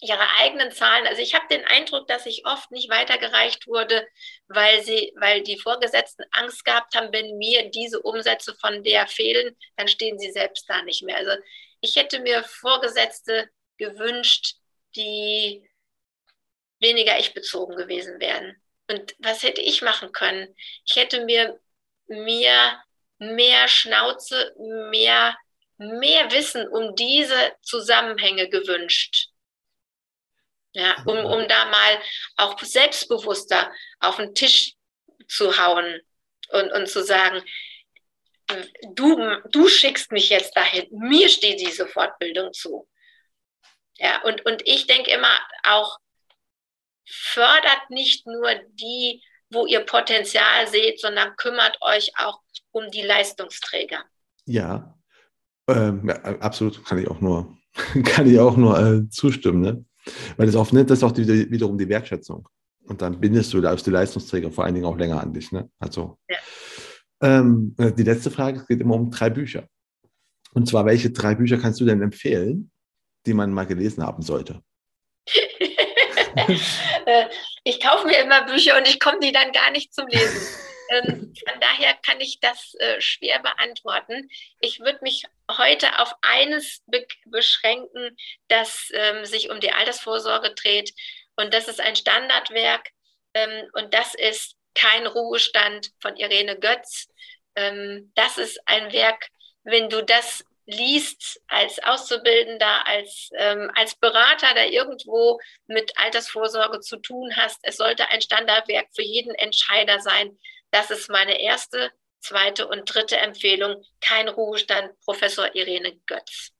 ihre eigenen Zahlen, also ich habe den Eindruck, dass ich oft nicht weitergereicht wurde, weil sie, weil die Vorgesetzten Angst gehabt haben, wenn mir diese Umsätze von der fehlen, dann stehen sie selbst da nicht mehr. Also ich hätte mir Vorgesetzte gewünscht, die weniger ich bezogen gewesen wären. Und was hätte ich machen können? Ich hätte mir, mir mehr Schnauze, mehr, mehr Wissen um diese Zusammenhänge gewünscht. Ja, um, um da mal auch selbstbewusster auf den Tisch zu hauen und, und zu sagen, du, du schickst mich jetzt dahin, mir steht diese Fortbildung zu. Ja, und, und ich denke immer auch, fördert nicht nur die, wo ihr Potenzial seht, sondern kümmert euch auch um die Leistungsträger. Ja, ähm, ja absolut, kann ich auch nur, (laughs) kann ich auch nur äh, zustimmen. Ne? Weil das, auch, ne, das ist auch die, wiederum die Wertschätzung. Und dann bindest du als die Leistungsträger vor allen Dingen auch länger an dich. Ne? Also, ja. ähm, die letzte Frage geht immer um drei Bücher. Und zwar, welche drei Bücher kannst du denn empfehlen, die man mal gelesen haben sollte? (laughs) Äh, ich kaufe mir immer Bücher und ich komme die dann gar nicht zum Lesen. Ähm, von daher kann ich das äh, schwer beantworten. Ich würde mich heute auf eines be beschränken, das ähm, sich um die Altersvorsorge dreht. Und das ist ein Standardwerk. Ähm, und das ist Kein Ruhestand von Irene Götz. Das ist ein Werk, wenn du das liest als Auszubildender, als, ähm, als Berater, der irgendwo mit Altersvorsorge zu tun hast. Es sollte ein Standardwerk für jeden Entscheider sein. Das ist meine erste, zweite und dritte Empfehlung. Kein Ruhestand, Professor Irene Götz.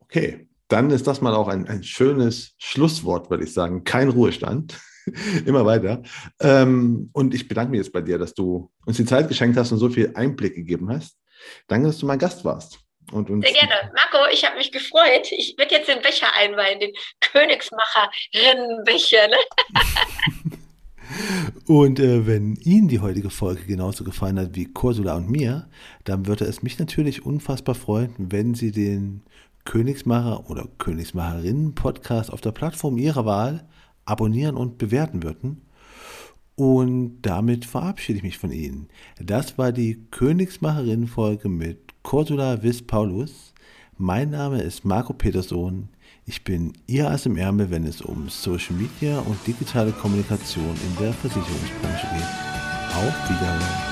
Okay, dann ist das mal auch ein, ein schönes Schlusswort, würde ich sagen. Kein Ruhestand. (laughs) Immer weiter. Ähm, und ich bedanke mich jetzt bei dir, dass du uns die Zeit geschenkt hast und so viel Einblick gegeben hast. Danke, dass du mein Gast warst. Sehr gerne. Marco, ich habe mich gefreut. Ich werde jetzt den Becher einweihen, den Königsmacherinnenbecher. Ne? (laughs) und äh, wenn Ihnen die heutige Folge genauso gefallen hat wie Ursula und mir, dann würde es mich natürlich unfassbar freuen, wenn Sie den Königsmacher oder Königsmacherinnen-Podcast auf der Plattform Ihrer Wahl abonnieren und bewerten würden. Und damit verabschiede ich mich von Ihnen. Das war die Königsmacherin-Folge mit Cordula Wiss Paulus. Mein Name ist Marco Peterson. Ich bin Ihr Ass im Ärmel, wenn es um Social Media und digitale Kommunikation in der Versicherungsbranche geht. Auf Wiedersehen.